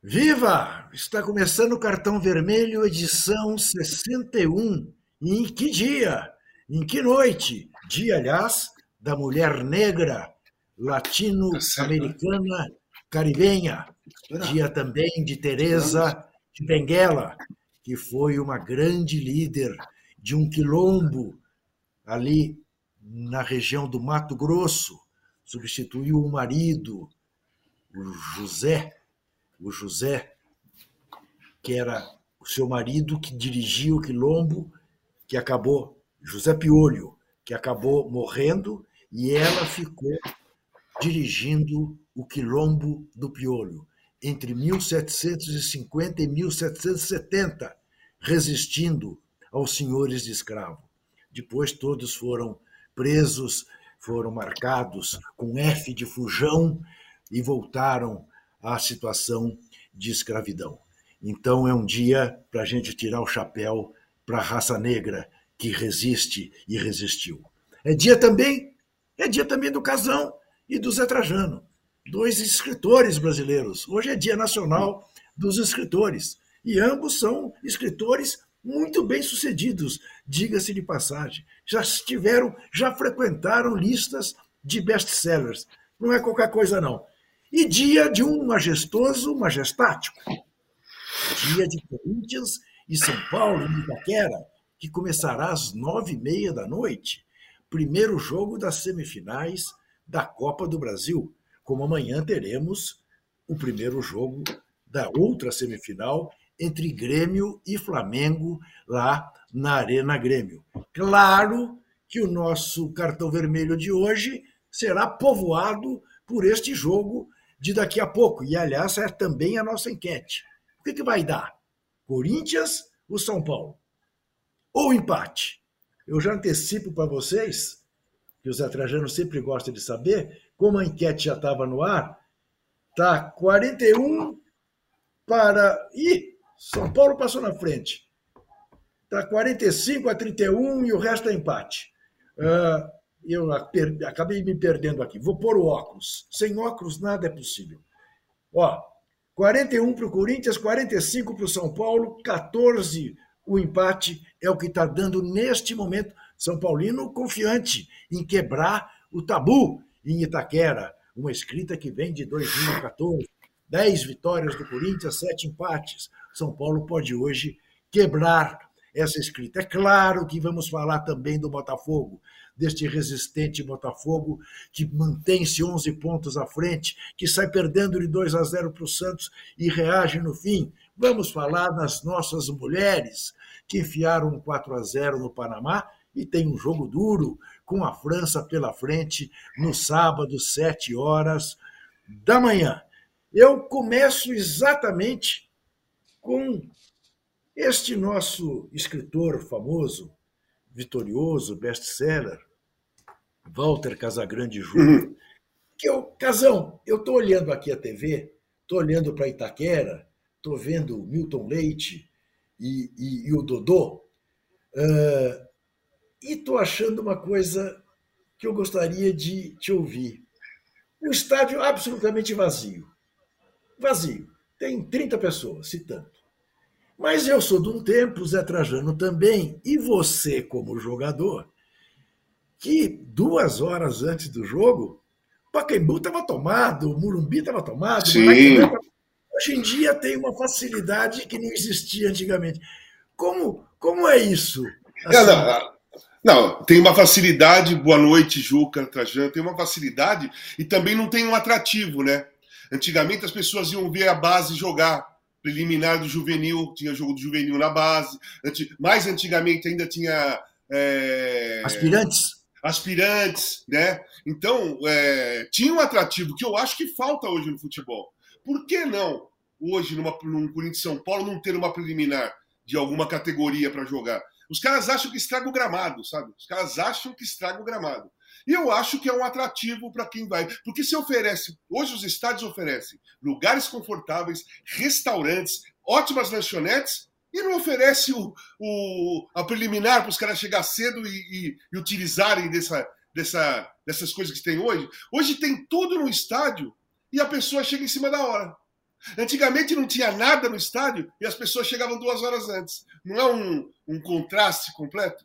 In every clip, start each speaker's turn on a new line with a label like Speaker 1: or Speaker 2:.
Speaker 1: Viva! Está começando o Cartão Vermelho, edição 61. E em que dia? Em que noite? Dia, aliás, da mulher negra, latino-americana, caribenha. Dia também de Teresa de Benguela, que foi uma grande líder de um quilombo ali na região do Mato Grosso. Substituiu o marido, o José o José, que era o seu marido que dirigia o quilombo, que acabou, José Piolho, que acabou morrendo, e ela ficou dirigindo o quilombo do Piolho entre 1750 e 1770, resistindo aos senhores de escravo. Depois todos foram presos, foram marcados com F de fujão e voltaram à situação de escravidão. Então é um dia para a gente tirar o chapéu para a raça negra que resiste e resistiu. É dia também, é dia também do Casão e do Zé Trajano, dois escritores brasileiros. Hoje é dia nacional dos escritores e ambos são escritores muito bem sucedidos, diga-se de passagem. Já tiveram, já frequentaram listas de best-sellers. Não é qualquer coisa não e dia de um majestoso majestático. Dia de Corinthians e São Paulo, em Itaquera, que começará às nove e meia da noite. Primeiro jogo das semifinais da Copa do Brasil, como amanhã teremos o primeiro jogo da outra semifinal entre Grêmio e Flamengo lá na Arena Grêmio. Claro que o nosso cartão vermelho de hoje será povoado por este jogo de daqui a pouco. E, aliás, é também a nossa enquete. O que, que vai dar? Corinthians ou São Paulo? Ou empate? Eu já antecipo para vocês, que o Zé Trajano sempre gosta de saber, como a enquete já estava no ar, tá 41 para. Ih, São Paulo passou na frente. Está 45 a 31 e o resto é empate. Uh, eu acabei me perdendo aqui. Vou pôr o óculos. Sem óculos nada é possível. Ó, 41 para o Corinthians, 45 para o São Paulo, 14 o empate é o que está dando neste momento. São Paulino confiante em quebrar o tabu em Itaquera. Uma escrita que vem de 2014. 10 vitórias do Corinthians, 7 empates. São Paulo pode hoje quebrar essa escrita. É claro que vamos falar também do Botafogo deste resistente Botafogo, que mantém-se 11 pontos à frente, que sai perdendo de 2 a 0 para o Santos e reage no fim. Vamos falar das nossas mulheres, que enfiaram um 4 a 0 no Panamá e tem um jogo duro com a França pela frente no sábado, 7 horas da manhã. Eu começo exatamente com este nosso escritor famoso, vitorioso, best-seller, Walter Casagrande Júnior, uhum. que eu, Casão, eu estou olhando aqui a TV, estou olhando para Itaquera, estou vendo Milton Leite e, e, e o Dodô, uh, e estou achando uma coisa que eu gostaria de te ouvir. O estádio absolutamente vazio. Vazio. Tem 30 pessoas, se tanto. Mas eu sou de um tempo, Zé Trajano também, e você, como jogador, que duas horas antes do jogo, Pacaembu estava tomado, o Murumbi estava tomado,
Speaker 2: Sim.
Speaker 1: Hoje em dia tem uma facilidade que não existia antigamente. Como, como é isso?
Speaker 2: Assim... Não, não, tem uma facilidade, boa noite, Juca, Trajano, tem uma facilidade e também não tem um atrativo, né? Antigamente as pessoas iam ver a base jogar, preliminar do juvenil, tinha jogo do juvenil na base, mais antigamente ainda tinha. É...
Speaker 1: Aspirantes?
Speaker 2: Aspirantes, né? Então, é, tinha um atrativo que eu acho que falta hoje no futebol. Por que não, hoje, numa, num Corinthians São Paulo, não ter uma preliminar de alguma categoria para jogar? Os caras acham que estraga o gramado, sabe? Os caras acham que estraga o gramado. E eu acho que é um atrativo para quem vai. Porque se oferece, hoje os estádios oferecem lugares confortáveis, restaurantes, ótimas lanchonetes e não oferece o, o a preliminar para os caras chegar cedo e, e, e, utilizarem dessa, dessa, dessas coisas que tem hoje. Hoje tem tudo no estádio e a pessoa chega em cima da hora. Antigamente não tinha nada no estádio e as pessoas chegavam duas horas antes. Não é um, um contraste completo?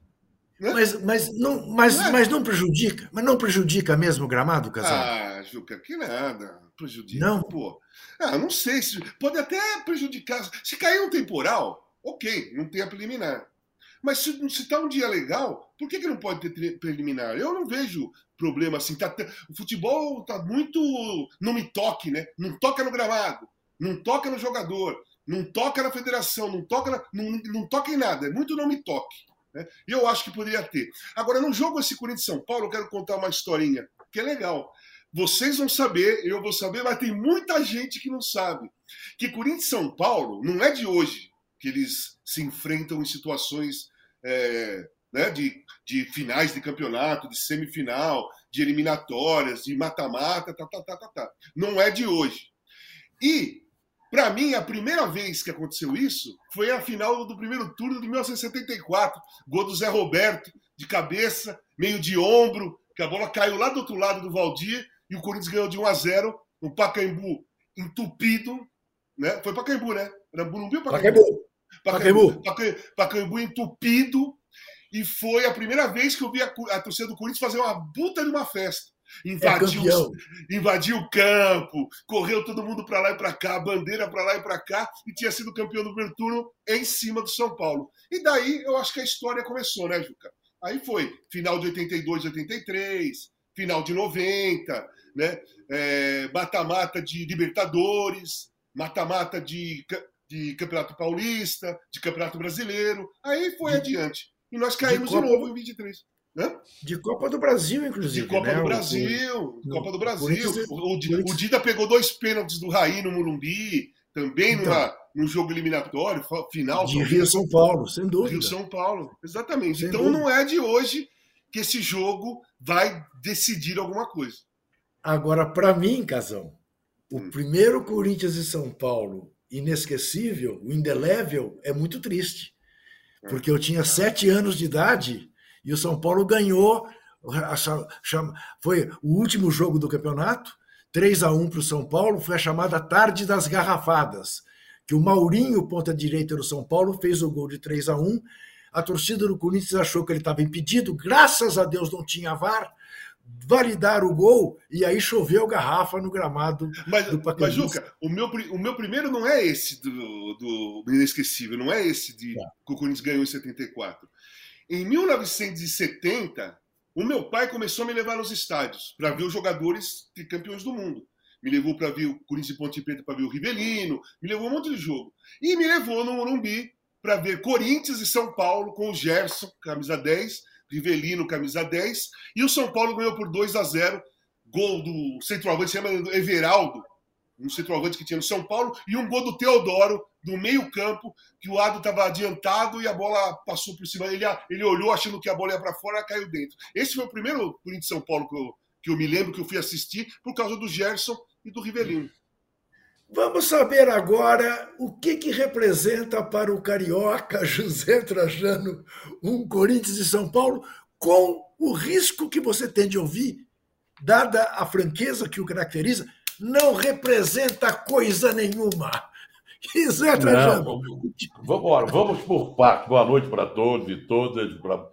Speaker 1: Né? Mas, mas, não, mas, não é? mas não prejudica? Mas não prejudica mesmo o gramado, Casal?
Speaker 2: Ah, Juca, que nada. Prejudica.
Speaker 1: Não?
Speaker 2: Pô. Ah, não sei. Se, pode até prejudicar. Se cair um temporal, ok, não tem a preliminar. Mas se está um dia legal, por que, que não pode ter preliminar? Eu não vejo problema assim. Tá, o futebol está muito. Não me toque, né? Não toca no gramado, não toca no jogador, não toca na federação, não toca, na, não, não toca em nada. É muito não me toque. Né? E eu acho que poderia ter. Agora, no jogo esse Corinthians São Paulo, eu quero contar uma historinha que é legal. Vocês vão saber, eu vou saber, mas tem muita gente que não sabe. Que Corinthians São Paulo não é de hoje que eles se enfrentam em situações é, né, de, de finais de campeonato, de semifinal, de eliminatórias, de mata-mata, tá, tá, tá, tá, tá. Não é de hoje. E, para mim, a primeira vez que aconteceu isso foi a final do primeiro turno de 1974. Gol do Zé Roberto, de cabeça, meio de ombro, que a bola caiu lá do outro lado do Valdir e o Corinthians ganhou de 1 a 0 um Pacaembu entupido. Né? Foi Pacaembu, né? Era Burumbi ou Pacaembu? Pacaembu. Pacaembu. Pacaembu, entupido. E foi a primeira vez que eu vi a, a torcida do Corinthians fazer uma puta de uma festa. Invadiu, é invadiu o campo, correu todo mundo para lá e para cá, bandeira para lá e para cá, e tinha sido campeão do primeiro turno em cima do São Paulo. E daí eu acho que a história começou, né, Juca? Aí foi final de 82, 83, final de 90, né? É, mata-mata de Libertadores, mata-mata de de Campeonato Paulista, de Campeonato Brasileiro. Aí foi de, adiante. E nós caímos de, Copa, de novo em 23. Né?
Speaker 1: De Copa do Brasil, inclusive.
Speaker 2: De Copa
Speaker 1: né?
Speaker 2: do Brasil. O, Copa do Brasil. O, o, o, Dida pegou dois pênaltis do Raí no Morumbi, também então, numa, num jogo eliminatório, final.
Speaker 1: De Rio São Paulo, sem dúvida.
Speaker 2: Rio São Paulo, exatamente. Sem então dúvida. não é de hoje que esse jogo vai decidir alguma coisa.
Speaker 1: Agora, para mim, Casão, o hum. primeiro Corinthians e São Paulo inesquecível, o indelével, é muito triste. É. Porque eu tinha sete anos de idade e o São Paulo ganhou. Foi o último jogo do campeonato, 3 a 1 para o São Paulo, foi a chamada Tarde das Garrafadas, que o Maurinho, ponta direita do São Paulo, fez o gol de 3 a 1 A torcida do Corinthians achou que ele estava impedido, graças a Deus não tinha VAR, validar o gol e aí choveu garrafa no gramado
Speaker 2: mas, do Pacaembu. Mas, Juca, o meu, o meu primeiro não é esse do, do inesquecível, não é esse de é. que o Corinthians ganhou em 74. Em 1970, o meu pai começou a me levar nos estádios para ver os jogadores de campeões do mundo. Me levou para ver o Corinthians e Ponte Preta para ver o Rivelino, me levou um monte de jogo. E me levou no Morumbi para ver Corinthians e São Paulo com o Gerson, camisa 10, Rivelino, camisa 10, e o São Paulo ganhou por 2 a 0 gol do centroavante, se chama Everaldo, um centroavante que tinha no São Paulo, e um gol do Teodoro, do meio campo, que o Ado estava adiantado e a bola passou por cima. Ele, ele olhou achando que a bola ia para fora caiu dentro. Esse foi o primeiro Corinthians São Paulo que eu, que eu me lembro, que eu fui assistir, por causa do Gerson e do Rivelino.
Speaker 1: Vamos saber agora o que, que representa para o carioca José Trajano um Corinthians e São Paulo, com o risco que você tem de ouvir, dada a franqueza que o caracteriza, não representa coisa nenhuma.
Speaker 3: José Trajano. Vamos, vamos por parte. Boa noite para todos e todas, para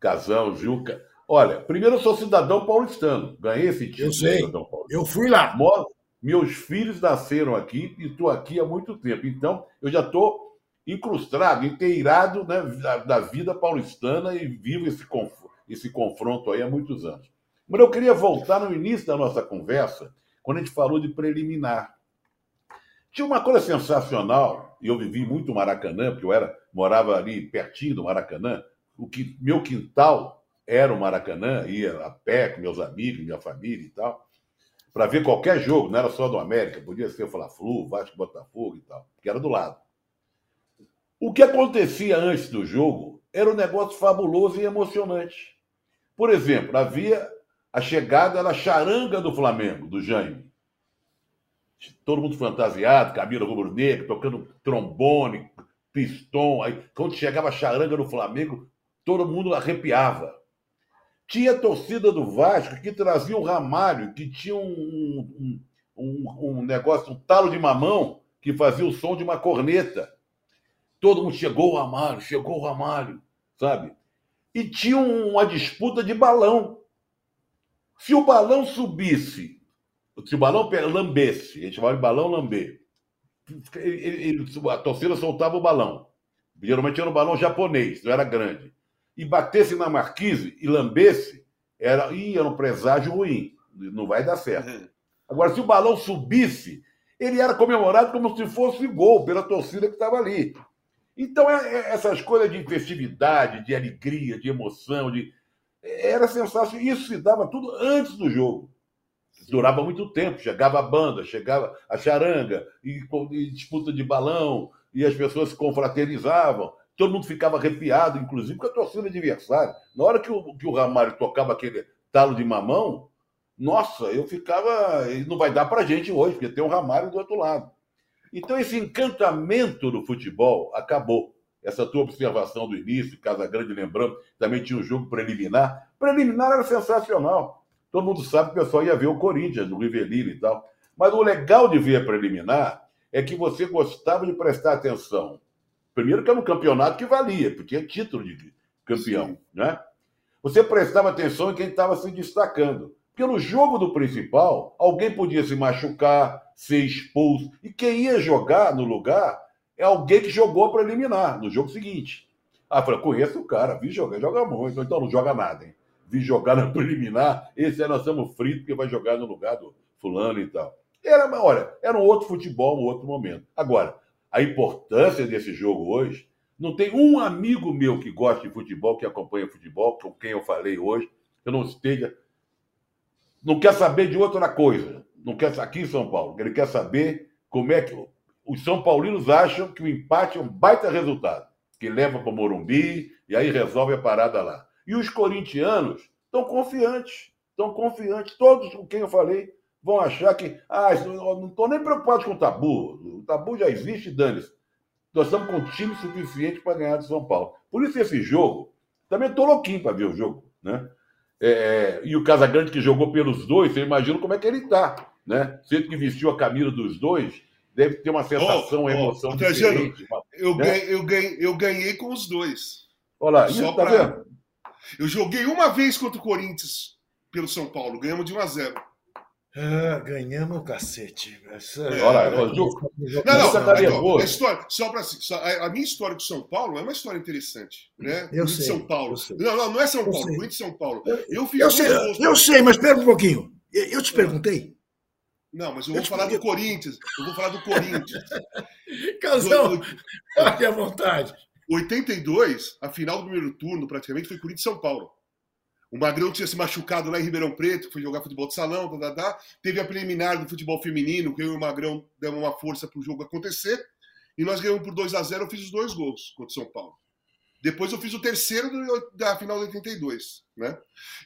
Speaker 3: Casão, Juca. Olha, primeiro eu sou cidadão paulistano, ganhei esse título.
Speaker 1: Eu sei, eu fui lá.
Speaker 3: Moro, meus filhos nasceram aqui e estou aqui há muito tempo. Então, eu já estou incrustado, inteirado né, da, da, vida paulistana e vivo esse, conf esse confronto aí há muitos anos. Mas eu queria voltar no início da nossa conversa, quando a gente falou de preliminar. Tinha uma coisa sensacional, e eu vivi muito Maracanã, porque eu era, morava ali pertinho do Maracanã, o que meu quintal era o Maracanã, ia a pé com meus amigos, minha família e tal para ver qualquer jogo, não era só do América, podia ser Fla-Flu, Vasco, Botafogo e tal, que era do lado. O que acontecia antes do jogo era um negócio fabuloso e emocionante. Por exemplo, havia a chegada da charanga do Flamengo, do Jaime. Todo mundo fantasiado, Camila rubro-negra, tocando trombone, pistão. Aí, quando chegava a charanga do Flamengo, todo mundo arrepiava. Tinha torcida do Vasco que trazia o Ramalho, que tinha um, um, um, um negócio, um talo de mamão que fazia o som de uma corneta. Todo mundo chegou o Ramalho, chegou o Ramalho, sabe? E tinha uma disputa de balão. Se o balão subisse, se o balão lambesse, a gente chamava de balão lamber, a torcida soltava o balão. Geralmente era um balão japonês, não era grande. E batesse na marquise e lambesse, era, ia era um presságio ruim. Não vai dar certo. Uhum. Agora, se o balão subisse, ele era comemorado como se fosse gol pela torcida que estava ali. Então, é, é, essas coisas de festividade, de alegria, de emoção, de... era sensacional. Isso se dava tudo antes do jogo. Durava muito tempo. Chegava a banda, chegava a charanga, e, e disputa de balão, e as pessoas se confraternizavam. Todo mundo ficava arrepiado, inclusive com a torcida adversária. Na hora que o, que o tocava aquele talo de mamão, nossa, eu ficava. Não vai dar para gente hoje, porque tem um Ramário do outro lado. Então, esse encantamento do futebol acabou. Essa tua observação do início, Casa Grande lembrando, também tinha um jogo preliminar. Preliminar era sensacional. Todo mundo sabe que o pessoal ia ver o Corinthians, o Rivelino e tal. Mas o legal de ver a preliminar é que você gostava de prestar atenção. Primeiro que era um campeonato que valia, porque tinha título de campeão, né? Você prestava atenção em quem estava se destacando. Porque no jogo do principal, alguém podia se machucar, ser expulso. E quem ia jogar no lugar é alguém que jogou para eliminar no jogo seguinte. Ah, falei, conheço o cara, vi jogar, joga muito, então não joga nada, hein? Vi jogar na preliminar, esse aí nós estamos fritos porque vai jogar no lugar do fulano e tal. Era, olha, era um outro futebol, um outro momento. Agora, a importância desse jogo hoje, não tem um amigo meu que gosta de futebol, que acompanha futebol, com quem eu falei hoje, eu não esteja não quer saber de outra coisa. Não quer aqui em São Paulo. Ele quer saber como é que os São Paulinos acham que o empate é um baita resultado, que leva para o Morumbi e aí resolve a parada lá. E os corintianos estão confiantes, estão confiantes. Todos com quem eu falei vão achar que, ah, não estou nem preocupado com o tabu. O tabu já existe, dane-se. Nós estamos com time suficiente para ganhar de São Paulo. Por isso esse jogo, também estou louquinho para ver o jogo, né? É, é, e o Casagrande que jogou pelos dois, você imagina como é que ele está, né? Sendo que vestiu a camisa dos dois, deve ter uma sensação, oh, uma emoção oh, diferente.
Speaker 2: eu, né? ganhei, eu, ganhei, eu ganhei com os dois.
Speaker 3: Olha lá, Só isso, tá pra... vendo?
Speaker 2: Eu joguei uma vez contra o Corinthians pelo São Paulo, ganhamos de 1 a 0
Speaker 1: ah, ganhamos o cacete.
Speaker 2: Essa... É, Olha, não, não, não, a história, só para a, a minha história com São Paulo é uma história interessante, né?
Speaker 1: Eu sei,
Speaker 2: São Paulo. Não, não, não é São eu Paulo, Corinthians São Paulo.
Speaker 1: Eu, fiz eu sei, eu sei, mas espera um pouquinho. Eu te perguntei.
Speaker 2: Não, mas eu vou eu falar do Corinthians. Eu vou falar do Corinthians.
Speaker 1: Casão, olha à vontade.
Speaker 2: 82, a final do primeiro turno, praticamente, foi Corinthians São Paulo. O Magrão tinha se machucado lá em Ribeirão Preto, foi jogar futebol de salão, teve a preliminar do futebol feminino, que eu e o Magrão demos uma força para o jogo acontecer, e nós ganhamos por 2 a 0 eu fiz os dois gols contra o São Paulo. Depois eu fiz o terceiro da final de 82, né?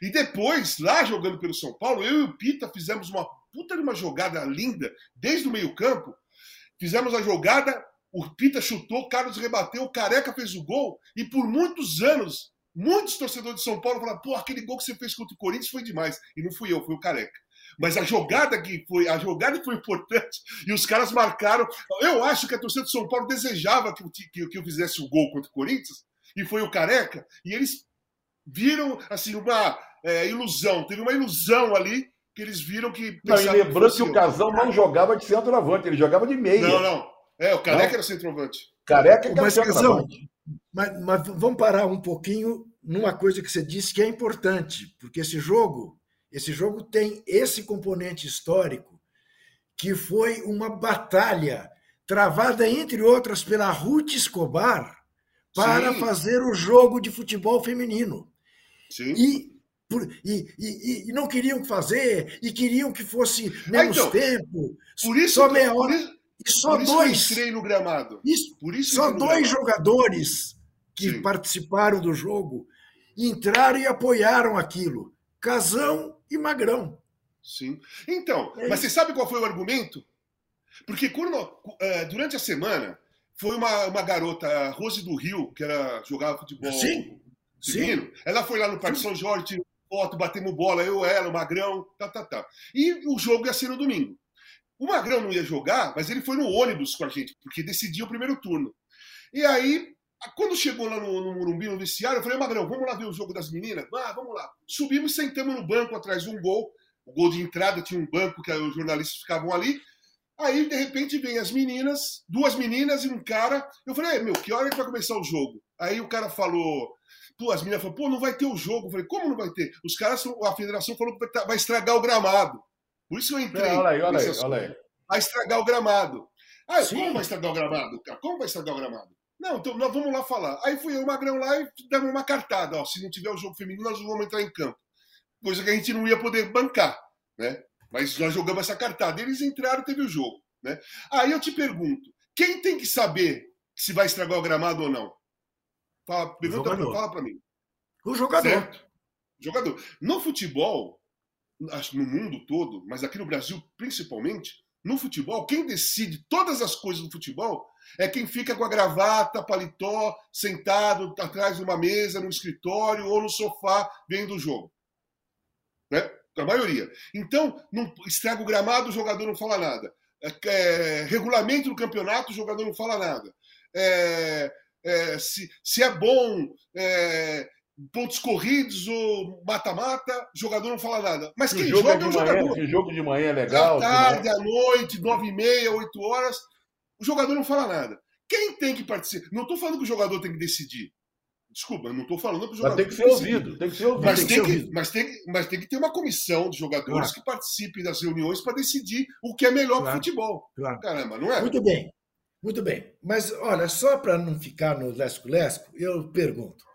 Speaker 2: E depois, lá jogando pelo São Paulo, eu e o Pita fizemos uma puta de uma jogada linda, desde o meio campo, fizemos a jogada, o Pita chutou, Carlos rebateu, o Careca fez o gol, e por muitos anos Muitos torcedores de São Paulo falaram, pô, aquele gol que você fez contra o Corinthians foi demais. E não fui eu, foi o Careca. Mas a jogada que foi, a jogada que foi importante e os caras marcaram. Eu acho que a torcida de São Paulo desejava que, que, que eu fizesse o gol contra o Corinthians e foi o Careca. E eles viram assim uma é, ilusão. Teve uma ilusão ali que eles viram que.
Speaker 3: Não, e lembrando que, que o Casão não jogava de centroavante, ele jogava de meia.
Speaker 2: Não, não. É, o Careca não. era centroavante.
Speaker 1: Careca que Mas, Casão, mas, mas vamos parar um pouquinho numa coisa que você disse que é importante, porque esse jogo, esse jogo tem esse componente histórico que foi uma batalha travada entre outras pela Ruth Escobar para Sim. fazer o jogo de futebol feminino.
Speaker 2: Sim.
Speaker 1: E por, e, e, e, não queriam fazer, e queriam que fosse menos ah, então, tempo,
Speaker 2: por isso,
Speaker 1: só meia hora. Por isso,
Speaker 2: e só dois. no gramado.
Speaker 1: Isso, por isso só dois jogadores que Sim. participaram do jogo entraram e apoiaram aquilo. Casão e Magrão.
Speaker 2: Sim. Então, é mas você sabe qual foi o argumento? Porque quando, uh, durante a semana foi uma, uma garota, Rose do Rio, que era, jogava futebol
Speaker 1: Sim. Sim.
Speaker 2: Ela foi lá no Parque Sim. São Jorge, tirou foto, batemos bola, eu, ela, o Magrão, tá, tá, tá. E o jogo ia ser no domingo. O Magrão não ia jogar, mas ele foi no ônibus com a gente, porque decidia o primeiro turno. E aí, quando chegou lá no, no Morumbi, no vestiário, eu falei, Magrão, vamos lá ver o jogo das meninas? Ah, vamos lá. Subimos sentamos no banco atrás de um gol. O gol de entrada tinha um banco que os jornalistas ficavam ali. Aí, de repente, vem as meninas, duas meninas e um cara. Eu falei, meu, que hora que vai começar o jogo? Aí o cara falou, pô, as meninas falaram, pô, não vai ter o jogo. Eu falei, como não vai ter? Os caras, a federação falou que vai estragar o gramado. Por isso eu entrei. É,
Speaker 3: olha aí, olha aí, olha aí.
Speaker 2: Vai estragar o gramado. Ah, como vai estragar o gramado, cara? Como vai estragar o gramado? Não, então nós vamos lá falar. Aí fui eu e o Magrão lá e demos uma cartada. Ó, se não tiver o jogo feminino, nós não vamos entrar em campo. Coisa que a gente não ia poder bancar, né? Mas nós jogamos essa cartada. Eles entraram, teve o jogo. Né? Aí eu te pergunto: quem tem que saber se vai estragar o gramado ou não? Fala, pergunta pra, fala para mim.
Speaker 1: O jogador. Certo?
Speaker 2: Jogador. No futebol, acho no mundo todo, mas aqui no Brasil principalmente, no futebol, quem decide todas as coisas do futebol é quem fica com a gravata, paletó, sentado atrás de uma mesa, no escritório ou no sofá vendo o jogo. Né? A maioria. Então, não estraga o gramado, o jogador não fala nada. É, é, regulamento do campeonato, o jogador não fala nada. É, é, se, se é bom é, pontos corridos ou mata-mata, o jogador não fala nada. Mas quem joga é o jogador.
Speaker 3: Se o jogo de manhã é legal.
Speaker 2: À tarde, à noite, nove e meia, oito horas, o jogador não fala nada. Quem tem que participar? Não estou falando que o jogador tem que decidir. Desculpa, não estou falando que o jogador.
Speaker 3: Mas tem que ser ouvido, tem que ser ouvido.
Speaker 2: Mas tem, que, mas tem, mas tem que ter uma comissão de jogadores claro. que participem das reuniões para decidir o que é melhor claro. para o futebol.
Speaker 1: Claro. Caramba, não é? Muito bem, muito bem. Mas olha, só para não ficar no lesco-lesco, eu pergunto.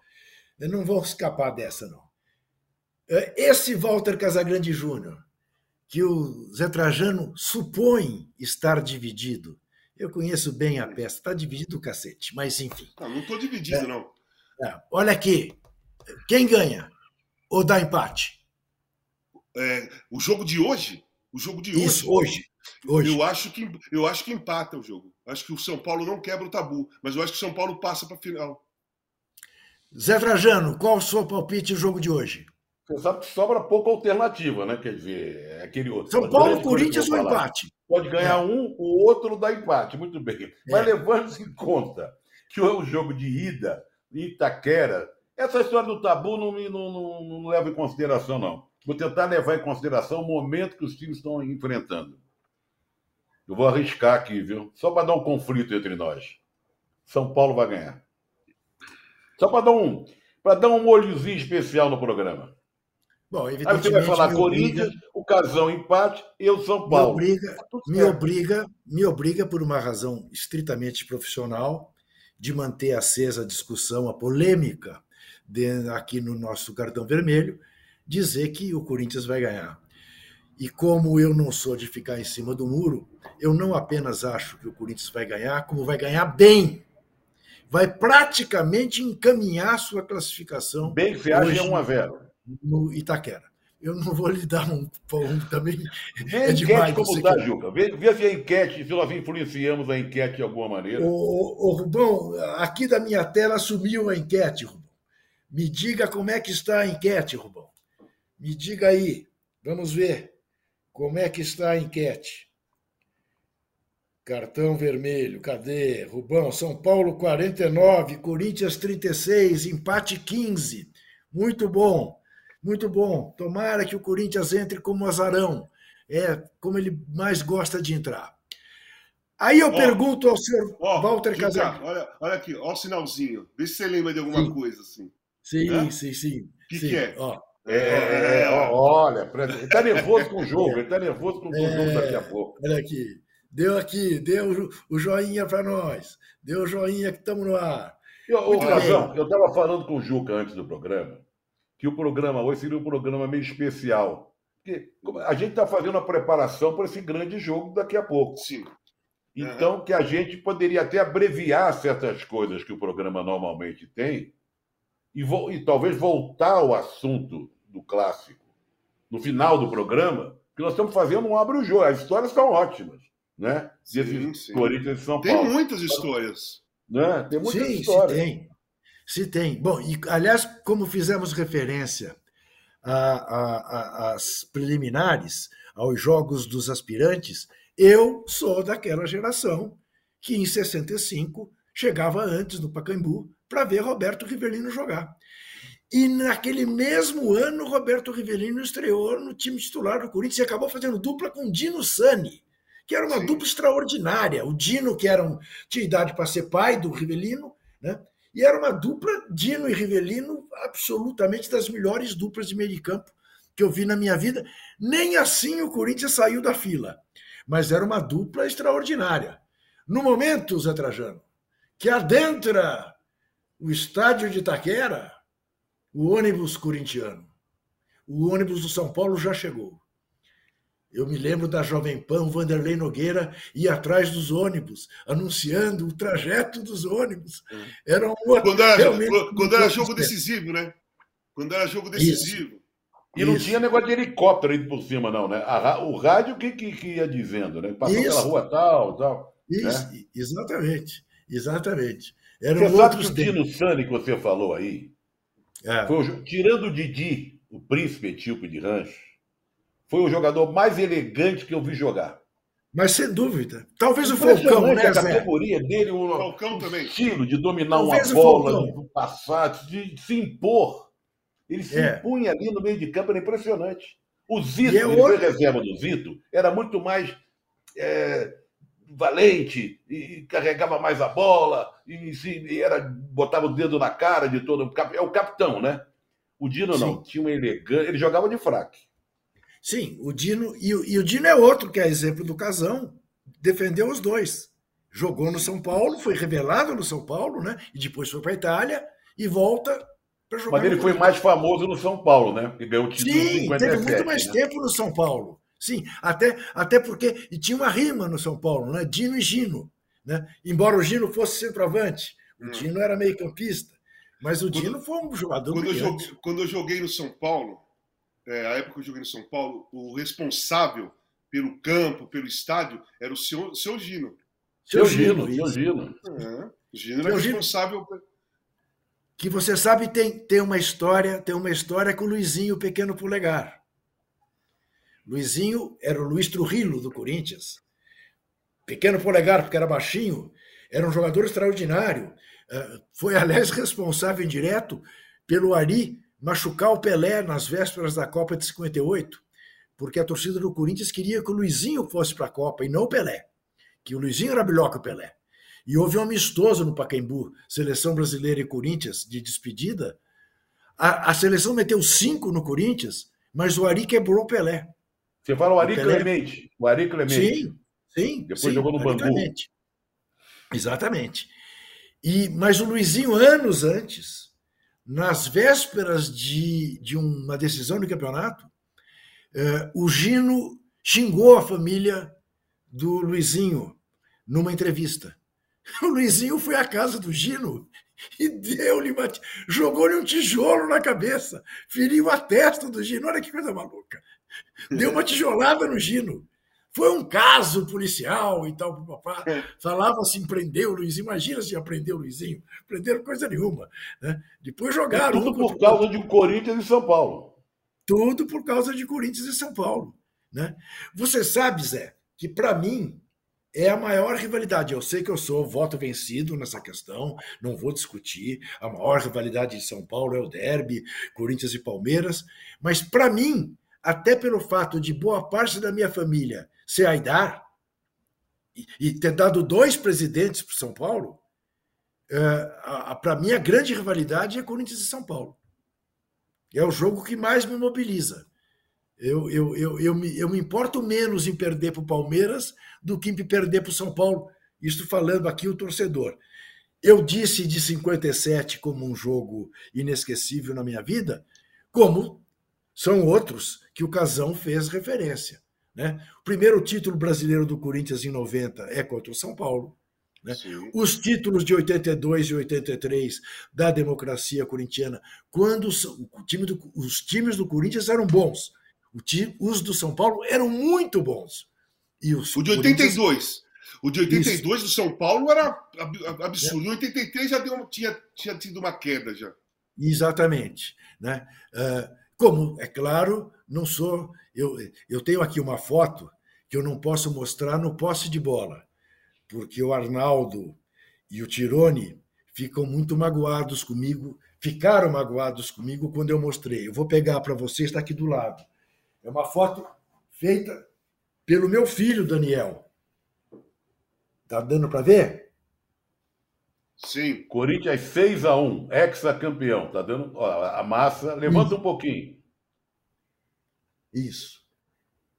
Speaker 1: Não vou escapar dessa, não. É, esse Walter Casagrande Júnior, que o Zé Trajano supõe estar dividido. Eu conheço bem a peça, está dividido o cacete, mas enfim.
Speaker 2: não estou dividido, é, não.
Speaker 1: É, olha aqui, quem ganha ou dá empate?
Speaker 2: É, o jogo de hoje? O jogo de hoje.
Speaker 1: Isso, hoje. hoje.
Speaker 2: Eu, acho que, eu acho que empata o jogo. Acho que o São Paulo não quebra o tabu, mas eu acho que o São Paulo passa para a final.
Speaker 1: Zé Trajano, qual o seu palpite no jogo de hoje?
Speaker 3: Você sabe que sobra pouca alternativa, né? Quer dizer, é aquele outro.
Speaker 1: São Paulo, Corinthians ou empate?
Speaker 3: Pode ganhar é. um, o outro dá empate, muito bem. Mas é. levando em conta que o jogo de ida Itaquera. Essa história do tabu não, me, não, não, não leva em consideração, não. Vou tentar levar em consideração o momento que os times estão enfrentando. Eu vou arriscar aqui, viu? Só para dar um conflito entre nós. São Paulo vai ganhar. Só para dar um para dar um molhozinho especial no programa.
Speaker 1: Bom,
Speaker 3: Aí você vai falar Corinthians, obriga, o Casão empate e o São Paulo.
Speaker 1: Me obriga, tá me obriga, me obriga por uma razão estritamente profissional de manter acesa a discussão, a polêmica de, aqui no nosso cartão vermelho, dizer que o Corinthians vai ganhar. E como eu não sou de ficar em cima do muro, eu não apenas acho que o Corinthians vai ganhar, como vai ganhar bem. Vai praticamente encaminhar sua classificação.
Speaker 3: Bem, você acha 1 a 0
Speaker 1: no Itaquera eu não vou lhe dar um pão também.
Speaker 3: Vê é enquete como está, Juca. Vê, vê se a enquete, se nós influenciamos a enquete de alguma maneira.
Speaker 1: Rubão, aqui da minha tela sumiu a enquete, Rubão. Me diga como é que está a enquete, Rubão. Me diga aí. Vamos ver como é que está a enquete. Cartão vermelho, cadê? Rubão, São Paulo 49, Corinthians 36, empate 15. Muito bom. Muito bom. Tomara que o Corinthians entre como azarão. É como ele mais gosta de entrar. Aí eu pergunto ao senhor
Speaker 2: ó, Walter Casagrande. Olha, olha aqui, olha o sinalzinho. Vê se você lembra de alguma sim. coisa assim.
Speaker 1: Sim, sim, sim.
Speaker 2: O que, que, é?
Speaker 3: Ó. É, é, é olha, ele está nervoso com o jogo, ele está nervoso com o jogo é, daqui a pouco.
Speaker 1: Olha aqui, deu aqui, deu o joinha para nós, deu o joinha que estamos no ar.
Speaker 3: Eu, ô, Casão, eu estava falando com o Juca antes do programa, que o programa hoje seria um programa meio especial. Porque a gente está fazendo a preparação para esse grande jogo daqui a pouco.
Speaker 2: Sim.
Speaker 3: Então, uhum. que a gente poderia até abreviar certas coisas que o programa normalmente tem e, e talvez voltar ao assunto do clássico no final do programa, que nós estamos fazendo um abre o jogo. As histórias são ótimas, né?
Speaker 2: Sim, sim.
Speaker 3: Corinthians e São
Speaker 2: Paulo.
Speaker 3: Tem
Speaker 2: muitas histórias.
Speaker 3: Né? Tem muitas
Speaker 1: sim,
Speaker 3: histórias.
Speaker 1: Sim, tem. Se tem. Bom, e aliás, como fizemos referência as preliminares aos jogos dos aspirantes, eu sou daquela geração que em 65 chegava antes no Pacaembu para ver Roberto Rivelino jogar. E naquele mesmo ano, Roberto Rivelino estreou no time titular do Corinthians e acabou fazendo dupla com Dino Sani, que era uma Sim. dupla extraordinária. O Dino, que era um, tinha idade para ser pai do Rivelino, né? e era uma dupla, Dino e Rivelino, absolutamente das melhores duplas de meio de campo que eu vi na minha vida. Nem assim o Corinthians saiu da fila, mas era uma dupla extraordinária. No momento, Zé Trajano, que adentra o estádio de Itaquera, o ônibus corintiano. O ônibus do São Paulo já chegou. Eu me lembro da Jovem Pan, Vanderlei Nogueira ia atrás dos ônibus, anunciando o trajeto dos ônibus.
Speaker 2: É. Era um quando era, quando era jogo decisivo, né? Quando era jogo decisivo. Isso.
Speaker 3: E não Isso. tinha negócio de helicóptero aí por cima, não, né? o rádio que, que, que, ia dizendo, né? Passou Isso. pela rua tal, tal.
Speaker 1: Isso, né? exatamente. Exatamente.
Speaker 3: Eram você sabe que o Dino Sani que você falou aí, é. foi tirando o Didi, o príncipe etíope de rancho, foi o jogador mais elegante que eu vi jogar.
Speaker 1: Mas sem dúvida. Talvez o Falcão, né,
Speaker 3: a categoria dele, o, Falcão também. estilo de dominar Talvez uma bola, de passar, de, de se impor. Ele se é. impunha ali no meio de campo, era impressionante. O Zito, é foi reserva do Zito, era muito mais é, valente e carregava mais a bola e, e, era botava o dedo na cara de todo é o capitão, né? O Dino Sim. não, tinha um elegante, ele jogava de fraque.
Speaker 1: Sim, o Dino e, e, o Dino é outro que é exemplo do Casão, defendeu os dois. Jogou no São Paulo, foi revelado no São Paulo, né? E depois foi para a Itália e volta para jogar.
Speaker 3: Mas ele foi mais famoso no São Paulo, né? E ganhou o título
Speaker 1: Sim, 57, teve muito mais né? tempo no São Paulo. Sim, até, até porque. E tinha uma rima no São Paulo, né? Dino e Gino. Né? Embora o Gino fosse centroavante, o hum. Dino era meio-campista. Mas o Dino foi um jogador
Speaker 2: quando eu, joguei, quando eu joguei no São Paulo, é, a época que eu joguei no São Paulo, o responsável pelo campo, pelo estádio, era o seu, seu Gino.
Speaker 3: Seu, Gino, Gino. Seu Gino.
Speaker 2: É, o Gino era responsável. Gino,
Speaker 1: que você sabe tem, tem uma história, tem uma história com o Luizinho Pequeno Polegar. Luizinho era o Luiz Trujillo do Corinthians. Pequeno polegar, porque era baixinho, era um jogador extraordinário. Eh, foi, aliás, responsável indireto pelo Ari machucar o Pelé nas vésperas da Copa de 58, porque a torcida do Corinthians queria que o Luizinho fosse para a Copa e não o Pelé, que o Luizinho era melhor que o Pelé. E houve um amistoso no Pacaembu, seleção brasileira e Corinthians, de despedida. A, a seleção meteu cinco no Corinthians, mas o Ari quebrou o Pelé.
Speaker 3: Você fala o Ari o Clemente. O Ari Clemente.
Speaker 1: Sim, sim.
Speaker 3: Depois
Speaker 1: sim,
Speaker 3: jogou no Bangu. Clemente.
Speaker 1: Exatamente. E, mas o Luizinho, anos antes, nas vésperas de, de uma decisão do campeonato, eh, o Gino xingou a família do Luizinho numa entrevista. O Luizinho foi à casa do Gino e deu-lhe uma... jogou-lhe um tijolo na cabeça, feriu a testa do Gino. Olha que coisa maluca. Deu uma tijolada no Gino. Foi um caso policial e tal, papá. É. Falava assim, prendeu o Luizinho. Imagina se aprendeu o Luizinho. Prenderam coisa nenhuma. Né? Depois jogaram.
Speaker 3: É tudo por causa de Corinthians e São Paulo.
Speaker 1: Tudo por causa de Corinthians e São Paulo. Né? Você sabe, Zé, que para mim é a maior rivalidade. Eu sei que eu sou voto vencido nessa questão, não vou discutir. A maior rivalidade de São Paulo é o derby, Corinthians e Palmeiras. Mas para mim, até pelo fato de boa parte da minha família ser Aidar e, e ter dado dois presidentes para São Paulo, é, para mim a grande rivalidade é Corinthians e São Paulo. É o jogo que mais me mobiliza. Eu, eu, eu, eu, me, eu me importo menos em perder para o Palmeiras do que em perder para o São Paulo. Isto falando aqui o torcedor. Eu disse de 57 como um jogo inesquecível na minha vida, como são outros que o Casão fez referência. Né? O primeiro título brasileiro do Corinthians em 90 é contra o São Paulo. Né? Os títulos de 82 e 83 da democracia corintiana, quando o time do, os times do Corinthians eram bons, time, os do São Paulo eram muito bons.
Speaker 2: E os o de 82. O de 82 Isso. do São Paulo era absurdo. É. Em 83 já deu, tinha, tinha tido uma queda já.
Speaker 1: Exatamente. Né? Uh, Como, é claro, não sou. Eu, eu tenho aqui uma foto que eu não posso mostrar no posse de bola, porque o Arnaldo e o Tirone ficam muito magoados comigo, ficaram magoados comigo quando eu mostrei. Eu vou pegar para vocês, está aqui do lado. É uma foto feita pelo meu filho, Daniel. Tá dando para ver?
Speaker 3: Sim. Corinthians 6 a 1 ex-campeão. Tá dando ó, a massa. Levanta um pouquinho.
Speaker 1: Isso.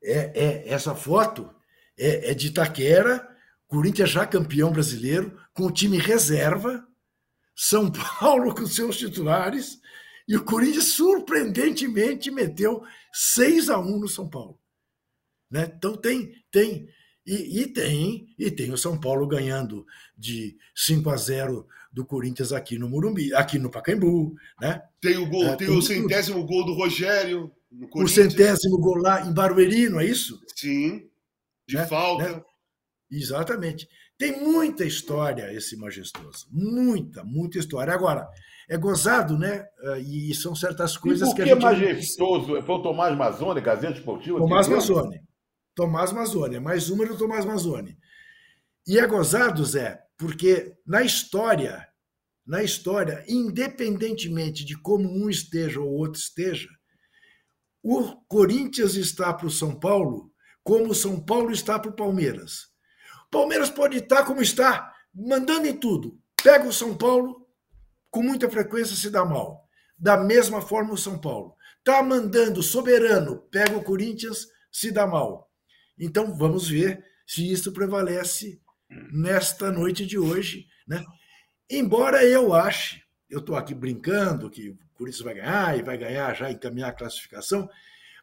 Speaker 1: É, é, essa foto é, é de Itaquera, Corinthians já campeão brasileiro, com o time reserva, São Paulo com seus titulares, e o Corinthians surpreendentemente meteu 6 a 1 no São Paulo. Né? Então tem, tem e, e, tem, e tem o São Paulo ganhando de 5 a 0 do Corinthians aqui no Murumbi, aqui no Pacaembu, né?
Speaker 2: Tem o gol, é, tem, tem, o centésimo tudo. gol do Rogério no
Speaker 1: Corinthians. O centésimo gol lá em Barueri, não é isso?
Speaker 2: Sim. De né? falta. Né?
Speaker 1: Exatamente. Tem muita história esse majestoso. Muita, muita história. Agora, é gozado, né? Ah, e são certas coisas
Speaker 3: e
Speaker 1: que
Speaker 3: a
Speaker 1: gente.
Speaker 3: majestoso? Foi o Tomás Mazzoni, Gazeta Esportiva?
Speaker 1: Tomás Mazzoni. Tomás Mazzoni, é mais uma do Tomás Mazzoni. E é gozado, Zé, porque na história, na história, independentemente de como um esteja ou outro esteja, o Corinthians está para o São Paulo como o São Paulo está para o Palmeiras. O Palmeiras pode estar como está, mandando em tudo. Pega o São Paulo, com muita frequência se dá mal. Da mesma forma o São Paulo. Está mandando soberano, pega o Corinthians, se dá mal. Então vamos ver se isso prevalece nesta noite de hoje. Né? Embora eu ache, eu estou aqui brincando que o Corinthians vai ganhar e vai ganhar já encaminhar a classificação,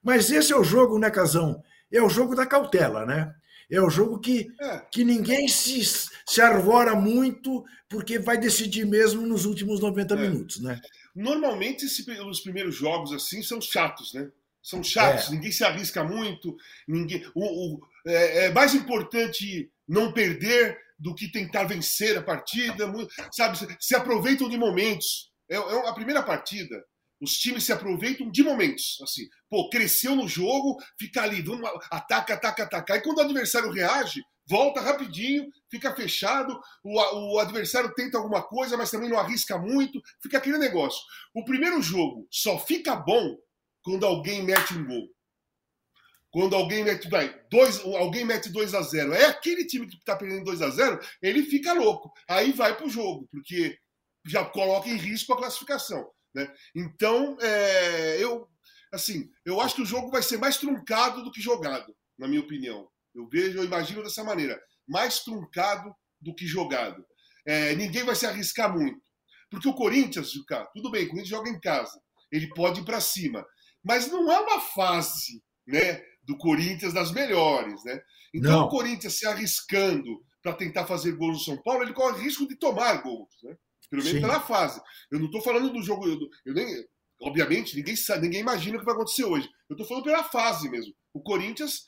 Speaker 1: mas esse é o jogo, né, Casão? É o jogo da cautela, né? É o jogo que, é. que ninguém se, se arvora muito, porque vai decidir mesmo nos últimos 90 é. minutos, né?
Speaker 2: Normalmente, esse, os primeiros jogos assim são chatos, né? São chatos, é. ninguém se arrisca muito, ninguém. O, o, é, é, mais importante não perder do que tentar vencer a partida, sabe? Se aproveitam de momentos. É, é a primeira partida. Os times se aproveitam de momentos, assim. Pô, cresceu no jogo, fica ali, vamos, ataca, ataca, ataca. E quando o adversário reage, volta rapidinho, fica fechado, o, o, adversário tenta alguma coisa, mas também não arrisca muito, fica aquele negócio. O primeiro jogo só fica bom quando alguém mete um gol. Quando alguém mete, vai, dois, alguém mete 2 a 0 É aquele time que está perdendo 2 a 0 ele fica louco. Aí vai para o jogo, porque já coloca em risco a classificação. Né? Então, é, eu, assim, eu acho que o jogo vai ser mais truncado do que jogado, na minha opinião. Eu vejo, eu imagino dessa maneira. Mais truncado do que jogado. É, ninguém vai se arriscar muito. Porque o Corinthians, tudo bem, o Corinthians joga em casa. Ele pode ir para cima mas não é uma fase né, do Corinthians das melhores. Né? Então, não. o Corinthians se arriscando para tentar fazer gols no São Paulo, ele corre risco de tomar gols, né? pelo menos Sim. pela fase. Eu não estou falando do jogo. Eu, eu nem, obviamente, ninguém, sabe, ninguém imagina o que vai acontecer hoje. Eu estou falando pela fase mesmo. O Corinthians,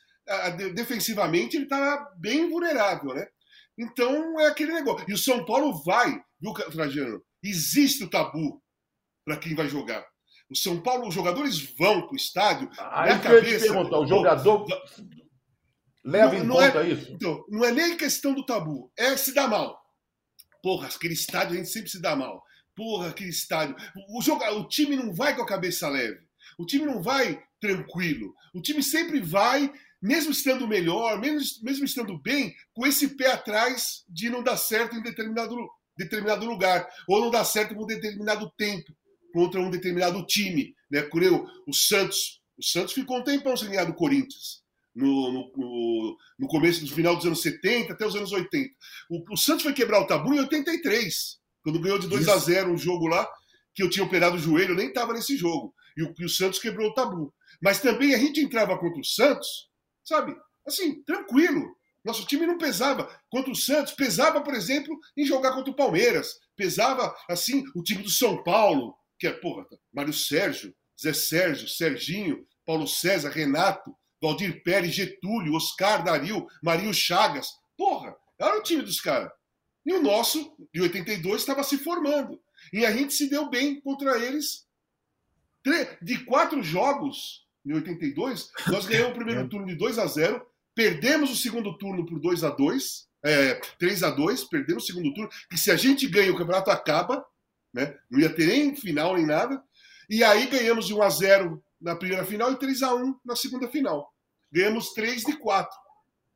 Speaker 2: defensivamente, ele está bem vulnerável. Né? Então, é aquele negócio. E o São Paulo vai, viu, Trajano? Existe o tabu para quem vai jogar. O São Paulo, os jogadores vão para o estádio.
Speaker 3: Aí na cabeça, perguntar, o jogador leva não, em não conta
Speaker 2: é,
Speaker 3: isso?
Speaker 2: Então, não é nem questão do tabu, é se dar mal. Porra, aquele estádio a gente sempre se dá mal. Porra, aquele estádio. O, joga, o time não vai com a cabeça leve. O time não vai tranquilo. O time sempre vai, mesmo estando melhor, mesmo, mesmo estando bem, com esse pé atrás de não dar certo em determinado, determinado lugar, ou não dar certo em um determinado tempo contra um determinado time, né? O Santos. O Santos ficou um tempão sem ganhar do Corinthians. No, no, no, começo, no final dos anos 70 até os anos 80. O, o Santos foi quebrar o tabu em 83, quando ganhou de 2 Isso. a 0 um jogo lá, que eu tinha operado o joelho, eu nem estava nesse jogo. E o, e o Santos quebrou o tabu. Mas também a gente entrava contra o Santos, sabe? Assim, tranquilo. Nosso time não pesava. Contra o Santos, pesava, por exemplo, em jogar contra o Palmeiras. Pesava, assim, o time do São Paulo, que é, porra, Mário Sérgio, Zé Sérgio, Serginho, Paulo César, Renato, Valdir Pérez, Getúlio, Oscar Dario, Marinho Chagas. Porra, era o time dos caras. E o nosso, de 82, estava se formando. E a gente se deu bem contra eles De quatro jogos em 82, nós ganhamos o primeiro é. turno de 2 a 0 perdemos o segundo turno por 2 a 2 é, 3 a 2 perdemos o segundo turno, que se a gente ganha, o campeonato acaba, né? não ia ter nem final nem nada. E aí ganhamos de 1 a 0 na primeira final e 3 a 1 na segunda final. Ganhamos 3 de 4.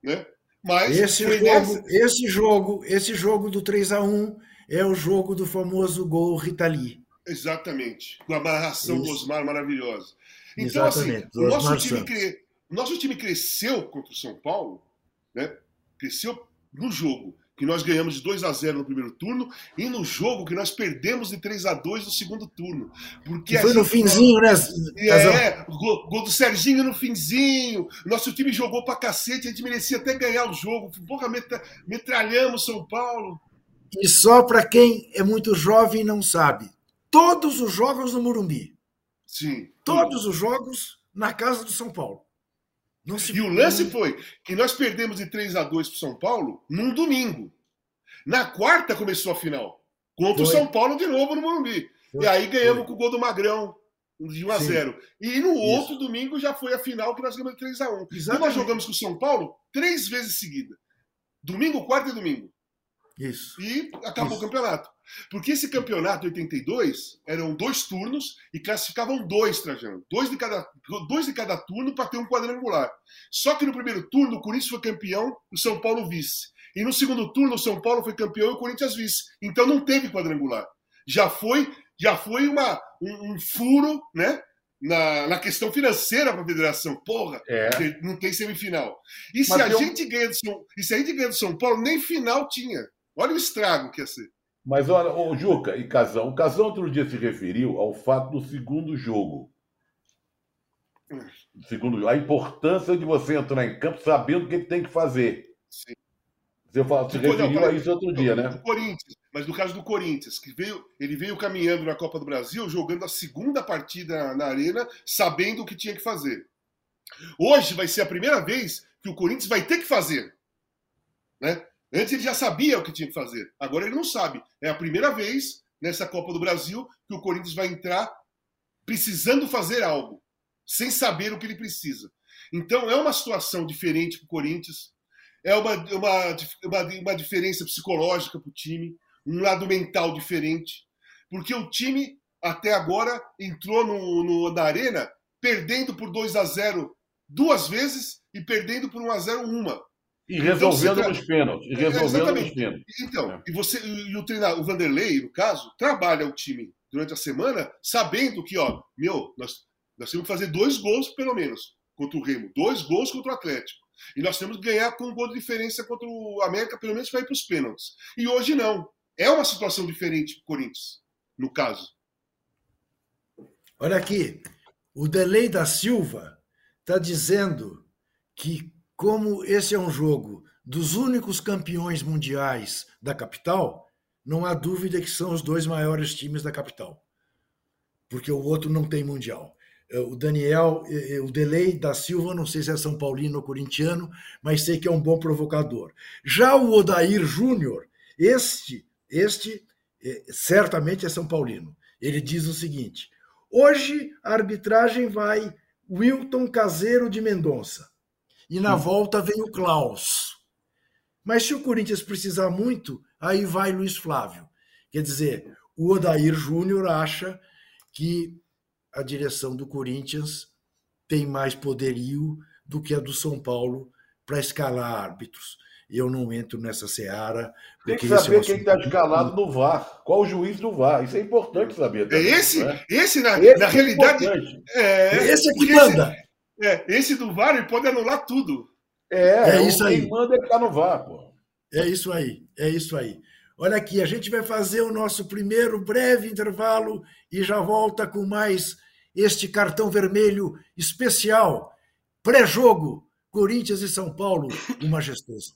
Speaker 2: Né?
Speaker 1: Mas esse jogo, nessa... esse jogo, esse jogo do 3 a 1 é o jogo do famoso gol Ritali.
Speaker 2: Exatamente, com a amarração do Osmar maravilhosa. Então, assim, Exatamente, assim, o nosso time, cre... nosso time cresceu contra o São Paulo, né? cresceu no jogo que nós ganhamos de 2 a 0 no primeiro turno e no jogo que nós perdemos de 3 a 2 no segundo turno. Porque
Speaker 1: foi no finzinho, né?
Speaker 2: É, gol, gol, do Serginho no finzinho. Nosso time jogou pra cacete, a gente merecia até ganhar o jogo. Porra, metralhamos São Paulo.
Speaker 1: E só para quem é muito jovem e não sabe, todos os jogos no Morumbi.
Speaker 2: Sim.
Speaker 1: Todos os jogos na casa do São Paulo.
Speaker 2: E o lance foi que nós perdemos de 3 a 2 para São Paulo num domingo. Na quarta começou a final. Contra foi. o São Paulo de novo no Morumbi. Foi. E aí ganhamos foi. com o gol do Magrão, de 1 a 0 E no Isso. outro domingo já foi a final que nós ganhamos de 3 a 1 Exatamente. E nós jogamos com o São Paulo três vezes seguida. Domingo, quarta e domingo.
Speaker 1: Isso.
Speaker 2: E acabou Isso. o campeonato. Porque esse campeonato 82 eram dois turnos e classificavam dois, Trajano. Dois de cada, dois de cada turno para ter um quadrangular. Só que no primeiro turno o Corinthians foi campeão o São Paulo vice. E no segundo turno o São Paulo foi campeão e o Corinthians vice. Então não teve quadrangular. Já foi, já foi uma, um, um furo, né? Na, na, questão financeira para a federação. Porra, é. não tem semifinal. E se, a gente ganha do São, e se a gente ganha do São Paulo, nem final tinha. Olha o estrago que ia ser.
Speaker 3: Mas olha, o Juca e Casão, o Casão outro dia se referiu ao fato do segundo jogo. Segundo, a importância de você entrar em campo sabendo o que tem que fazer. Sim. Você fala, se referiu a isso outro dia, né?
Speaker 2: Do Corinthians, mas no caso do Corinthians, que veio, ele veio caminhando na Copa do Brasil, jogando a segunda partida na arena, sabendo o que tinha que fazer. Hoje vai ser a primeira vez que o Corinthians vai ter que fazer. Né? Antes ele já sabia o que tinha que fazer. Agora ele não sabe. É a primeira vez nessa Copa do Brasil que o Corinthians vai entrar precisando fazer algo, sem saber o que ele precisa. Então é uma situação diferente para o Corinthians. É uma, uma, uma, uma diferença psicológica para o time, um lado mental diferente. Porque o time, até agora, entrou no, no, na arena perdendo por 2 a 0 duas vezes e perdendo por 1 a 0 uma.
Speaker 3: E resolvendo então, nos pênaltis. E resolvendo nos pênaltis.
Speaker 2: Então, é. e, você, e o treinador, o Vanderlei, no caso, trabalha o time durante a semana sabendo que, ó, meu, nós, nós temos que fazer dois gols, pelo menos, contra o Remo. Dois gols contra o Atlético. E nós temos que ganhar com um gol de diferença contra o América, pelo menos para ir para os pênaltis. E hoje não. É uma situação diferente para o Corinthians, no caso.
Speaker 1: Olha aqui, o Delei da Silva está dizendo que como esse é um jogo dos únicos campeões mundiais da capital, não há dúvida que são os dois maiores times da capital, porque o outro não tem mundial. É, o Daniel, é, é, o Delay da Silva, não sei se é São Paulino ou corintiano, mas sei que é um bom provocador. Já o Odair Júnior, este, este certamente é São Paulino. Ele diz o seguinte: hoje a arbitragem vai Wilton Caseiro de Mendonça e na volta vem o Klaus. Mas se o Corinthians precisar muito, aí vai Luiz Flávio. Quer dizer, o Odair Júnior acha que a direção do Corinthians tem mais poderio do que a do São Paulo para escalar árbitros. Eu não entro nessa seara.
Speaker 3: Tem que saber é um quem está escalado no VAR. Qual o juiz do VAR? Isso é importante saber.
Speaker 2: Também, é esse, né? esse, na, esse na é realidade.
Speaker 1: É, esse é que manda. Esse,
Speaker 2: é, esse do VAR ele pode anular tudo.
Speaker 1: É, é isso aí.
Speaker 3: Quem manda é que tá no VAR, pô.
Speaker 1: É isso aí, é isso aí. Olha aqui, a gente vai fazer o nosso primeiro breve intervalo e já volta com mais este cartão vermelho especial. Pré-jogo, Corinthians e São Paulo, o majestoso.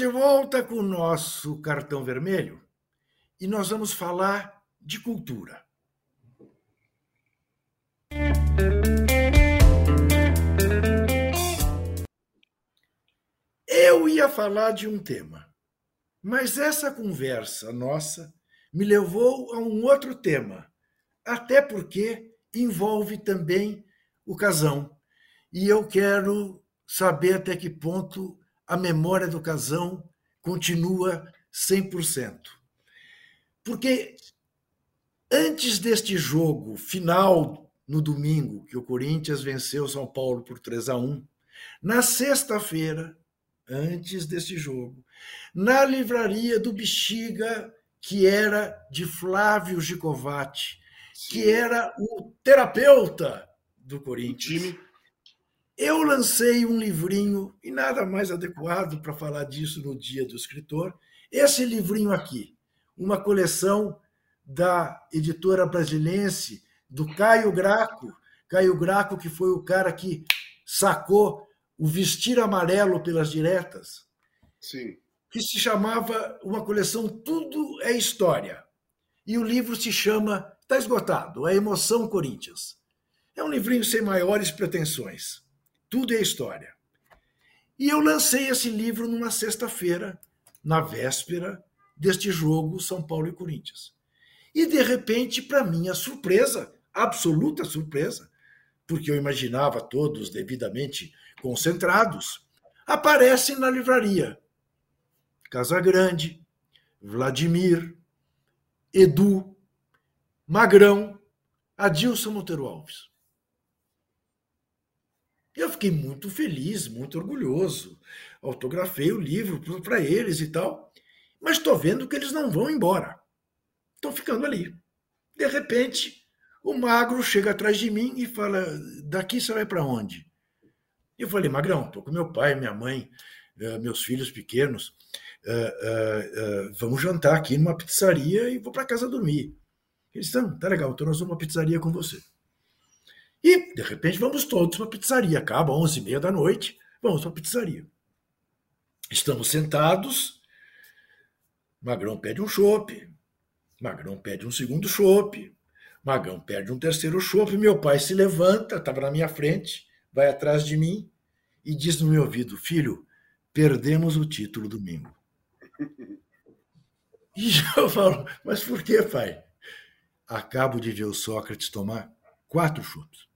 Speaker 1: de volta com o nosso cartão vermelho e nós vamos falar de cultura. Eu ia falar de um tema, mas essa conversa nossa me levou a um outro tema, até porque envolve também o casão. E eu quero saber até que ponto a memória do Casão continua 100%. Porque antes deste jogo final no domingo, que o Corinthians venceu o São Paulo por 3 a 1, na sexta-feira, antes deste jogo, na livraria do Bexiga, que era de Flávio Gicovati, que era o terapeuta do Corinthians. Eu lancei um livrinho, e nada mais adequado para falar disso no Dia do Escritor, esse livrinho aqui, uma coleção da editora brasilense, do Caio Graco. Caio Graco, que foi o cara que sacou o vestir amarelo pelas diretas.
Speaker 2: Sim.
Speaker 1: Que se chamava uma coleção Tudo é História. E o livro se chama, está esgotado, A Emoção Corinthians. É um livrinho sem maiores pretensões. Tudo é história. E eu lancei esse livro numa sexta-feira, na véspera deste jogo São Paulo e Corinthians. E de repente, para minha surpresa, absoluta surpresa, porque eu imaginava todos devidamente concentrados, aparecem na livraria Casagrande, Vladimir, Edu, Magrão, Adilson Monteiro Alves. Eu fiquei muito feliz, muito orgulhoso. Autografei o livro para eles e tal. Mas estou vendo que eles não vão embora. Estão ficando ali. De repente, o magro chega atrás de mim e fala: Daqui você vai para onde? Eu falei: Magrão, estou com meu pai, minha mãe, eh, meus filhos pequenos. Eh, eh, vamos jantar aqui numa pizzaria e vou para casa dormir. Eles estão, tá legal, então nós vamos uma pizzaria com você. E, de repente, vamos todos para a pizzaria. Acaba 11h30 da noite, vamos para a pizzaria. Estamos sentados, Magrão pede um chopp, Magrão pede um segundo chopp, Magrão pede um terceiro chopp, meu pai se levanta, estava na minha frente, vai atrás de mim e diz no meu ouvido, filho, perdemos o título domingo. E eu falo, mas por que, pai? Acabo de ver o Sócrates tomar quatro chopps.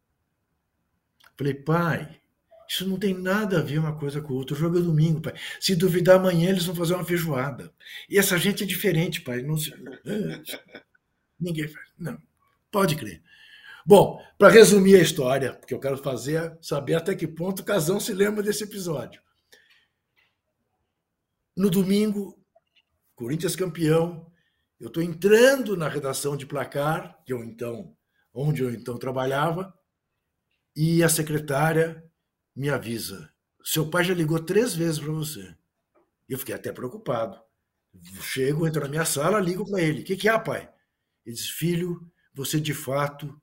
Speaker 1: Falei, pai, isso não tem nada a ver uma coisa com outra. O jogo é domingo, pai. Se duvidar, amanhã eles vão fazer uma feijoada. E essa gente é diferente, pai. Não se... Ninguém faz. Não. Pode crer. Bom, para resumir a história, porque eu quero fazer saber até que ponto o Casão se lembra desse episódio. No domingo, Corinthians campeão, eu estou entrando na redação de placar, que eu então, onde eu então trabalhava, e a secretária me avisa: seu pai já ligou três vezes para você. Eu fiquei até preocupado. Chego, entro na minha sala, ligo para ele: o que, que é, pai? Ele diz: filho, você de fato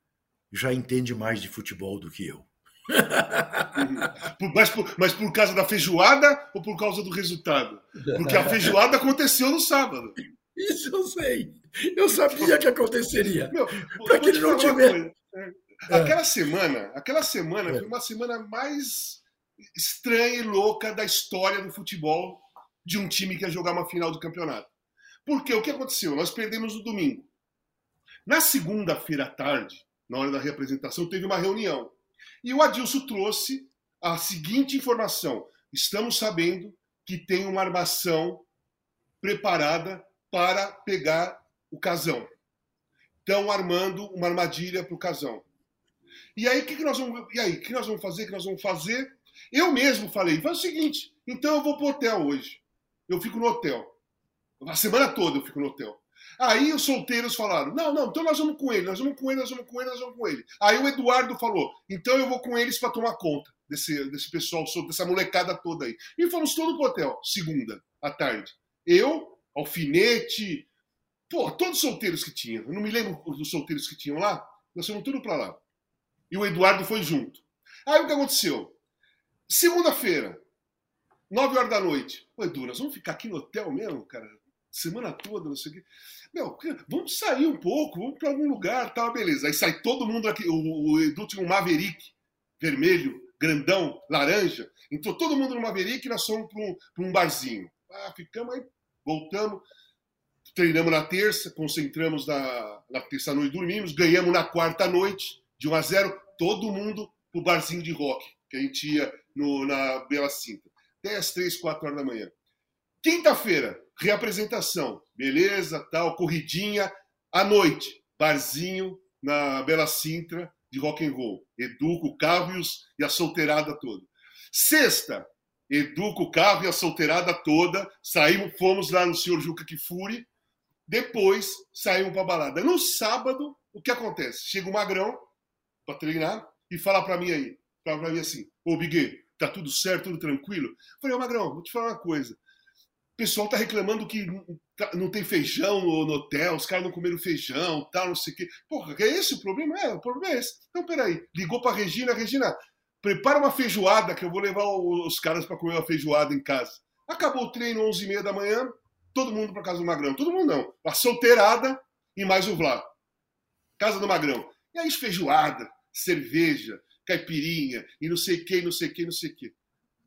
Speaker 1: já entende mais de futebol do que eu.
Speaker 2: mas, por, mas por causa da feijoada ou por causa do resultado? Porque a feijoada aconteceu no sábado.
Speaker 1: Isso eu sei. Eu sabia que aconteceria. Para que ele não tiver.
Speaker 2: É. Aquela semana, aquela semana é. foi uma semana mais estranha e louca da história do futebol de um time que ia jogar uma final do campeonato. Porque o que aconteceu? Nós perdemos no domingo. Na segunda-feira à tarde, na hora da representação, teve uma reunião. E o Adilson trouxe a seguinte informação: estamos sabendo que tem uma armação preparada para pegar o casão. Estão armando uma armadilha para o casão. E aí, o que, que nós vamos. E aí, que nós vamos fazer? Que nós vamos fazer? Eu mesmo falei, faz o seguinte, então eu vou pro hotel hoje. Eu fico no hotel. A semana toda eu fico no hotel. Aí os solteiros falaram: não, não, então nós vamos com ele, nós vamos com ele, nós vamos com ele, nós vamos com ele. Aí o Eduardo falou: então eu vou com eles para tomar conta desse, desse pessoal, dessa molecada toda aí. E fomos todos pro hotel, segunda, à tarde. Eu, Alfinete, pô, todos os solteiros que tinham. Eu não me lembro dos solteiros que tinham lá, nós fomos tudo para lá. E o Eduardo foi junto. Aí o que aconteceu? Segunda-feira, nove horas da noite. Ô, Edu, nós vamos ficar aqui no hotel mesmo, cara? Semana toda, não sei o quê. Meu, vamos sair um pouco, vamos para algum lugar, tal, beleza. Aí sai todo mundo aqui. O, o Edu tinha um Maverick vermelho, grandão, laranja. Entrou todo mundo no Maverick e nós fomos para um, um barzinho. Ah, ficamos aí, voltamos, treinamos na terça, concentramos na, na terça noite, dormimos, ganhamos na quarta noite, de 1 a 0, todo mundo pro barzinho de rock, que a gente ia no, na Bela Cinta. Até às 3, 4 horas da manhã. Quinta-feira, reapresentação. Beleza, tal, corridinha. À noite, barzinho na Bela Sintra de rock and roll. Educa o carro e, a solteirada toda. Sexta, educa o carro e a solteirada toda. Saímos, fomos lá no Senhor Juca Kifuri. Depois saímos para balada. No sábado, o que acontece? Chega o Magrão para treinar e fala para mim aí, fala para mim assim: "Ô Biguê, tá tudo certo, tudo tranquilo?" Eu falei: "Ô Magrão, vou te falar uma coisa pessoal tá reclamando que não tem feijão no, no hotel, os caras não comeram feijão, tal, não sei o quê. Porra, é esse o problema? É, o problema é esse. Então, peraí, ligou pra Regina, Regina, prepara uma feijoada que eu vou levar os caras para comer uma feijoada em casa. Acabou o treino, 11h30 da manhã, todo mundo para casa do Magrão. Todo mundo não. A solteirada e mais o Vlá. Casa do Magrão. E aí, feijoada, cerveja, caipirinha, e não sei que, não sei que, não sei que.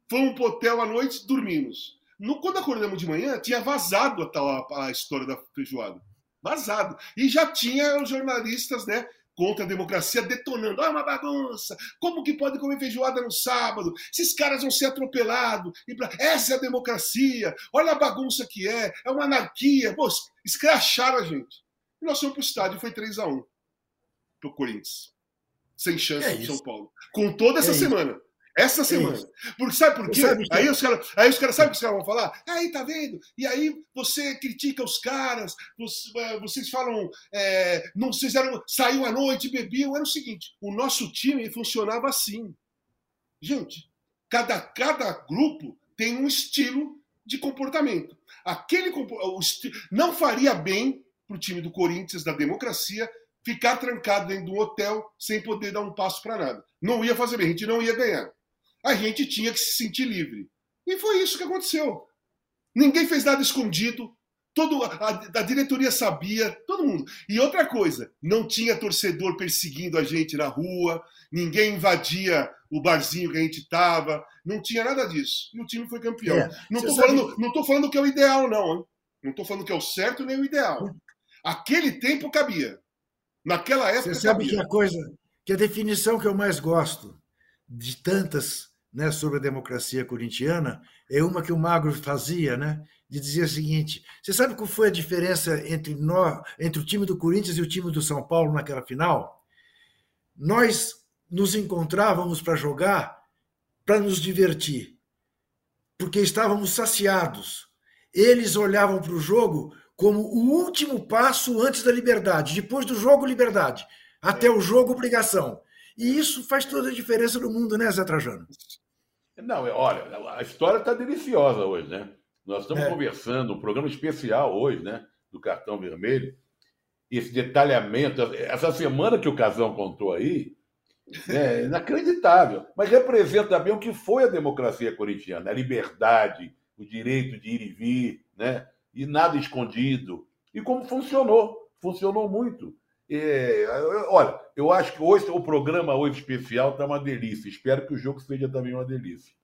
Speaker 2: Fomos pro hotel à noite, dormimos. No, quando acordamos de manhã, tinha vazado a, tal, a, a história da feijoada. Vazado. E já tinha os jornalistas, né? contra a democracia detonando. Ah, uma bagunça! Como que pode comer feijoada no sábado? Esses caras vão ser atropelados. Essa é a democracia! Olha a bagunça que é! É uma anarquia! Pô, escracharam a gente. E nós fomos pro estádio, foi 3 a 1 pro Corinthians. Sem chance é São Paulo. Com toda essa é semana. Isso. Essa é semana. Porque sabe por quê? Sabe aí, os caras, aí os caras, sabe o que os caras vão falar? Aí, tá vendo? E aí você critica os caras, é, vocês falam, é, não, vocês eram, saiu à noite, bebiam. Era o seguinte: o nosso time funcionava assim. Gente, cada, cada grupo tem um estilo de comportamento. Aquele não faria bem para o time do Corinthians, da democracia, ficar trancado dentro de um hotel sem poder dar um passo para nada. Não ia fazer bem, a gente não ia ganhar a gente tinha que se sentir livre. E foi isso que aconteceu. Ninguém fez nada escondido. Todo, a, a, diretoria sabia, todo mundo. E outra coisa, não tinha torcedor perseguindo a gente na rua, ninguém invadia o barzinho que a gente estava, não tinha nada disso. E o time foi campeão. É, não estou falando, não falando que é o ideal, não. Hein? Não estou falando que é o certo nem o ideal. Aquele tempo cabia. Naquela época.
Speaker 1: Você sabe que a coisa, que a definição que eu mais gosto de tantas né, sobre a democracia corintiana é uma que o Magro fazia, né, de dizer o seguinte: você sabe qual foi a diferença entre nós, entre o time do Corinthians e o time do São Paulo naquela final? Nós nos encontrávamos para jogar, para nos divertir, porque estávamos saciados. Eles olhavam para o jogo como o último passo antes da liberdade, depois do jogo liberdade, até o jogo obrigação. E isso faz toda a diferença no mundo, né, Zé Trajano?
Speaker 3: Não, olha, a história está deliciosa hoje, né? Nós estamos é. conversando, um programa especial hoje, né? Do cartão vermelho. Esse detalhamento, essa semana que o Casão contou aí, é inacreditável. Mas representa bem o que foi a democracia corintiana, a liberdade, o direito de ir e vir, né? E nada escondido. E como funcionou. Funcionou muito. É, olha, eu acho que hoje o programa hoje especial está uma delícia. Espero que o jogo seja também uma delícia.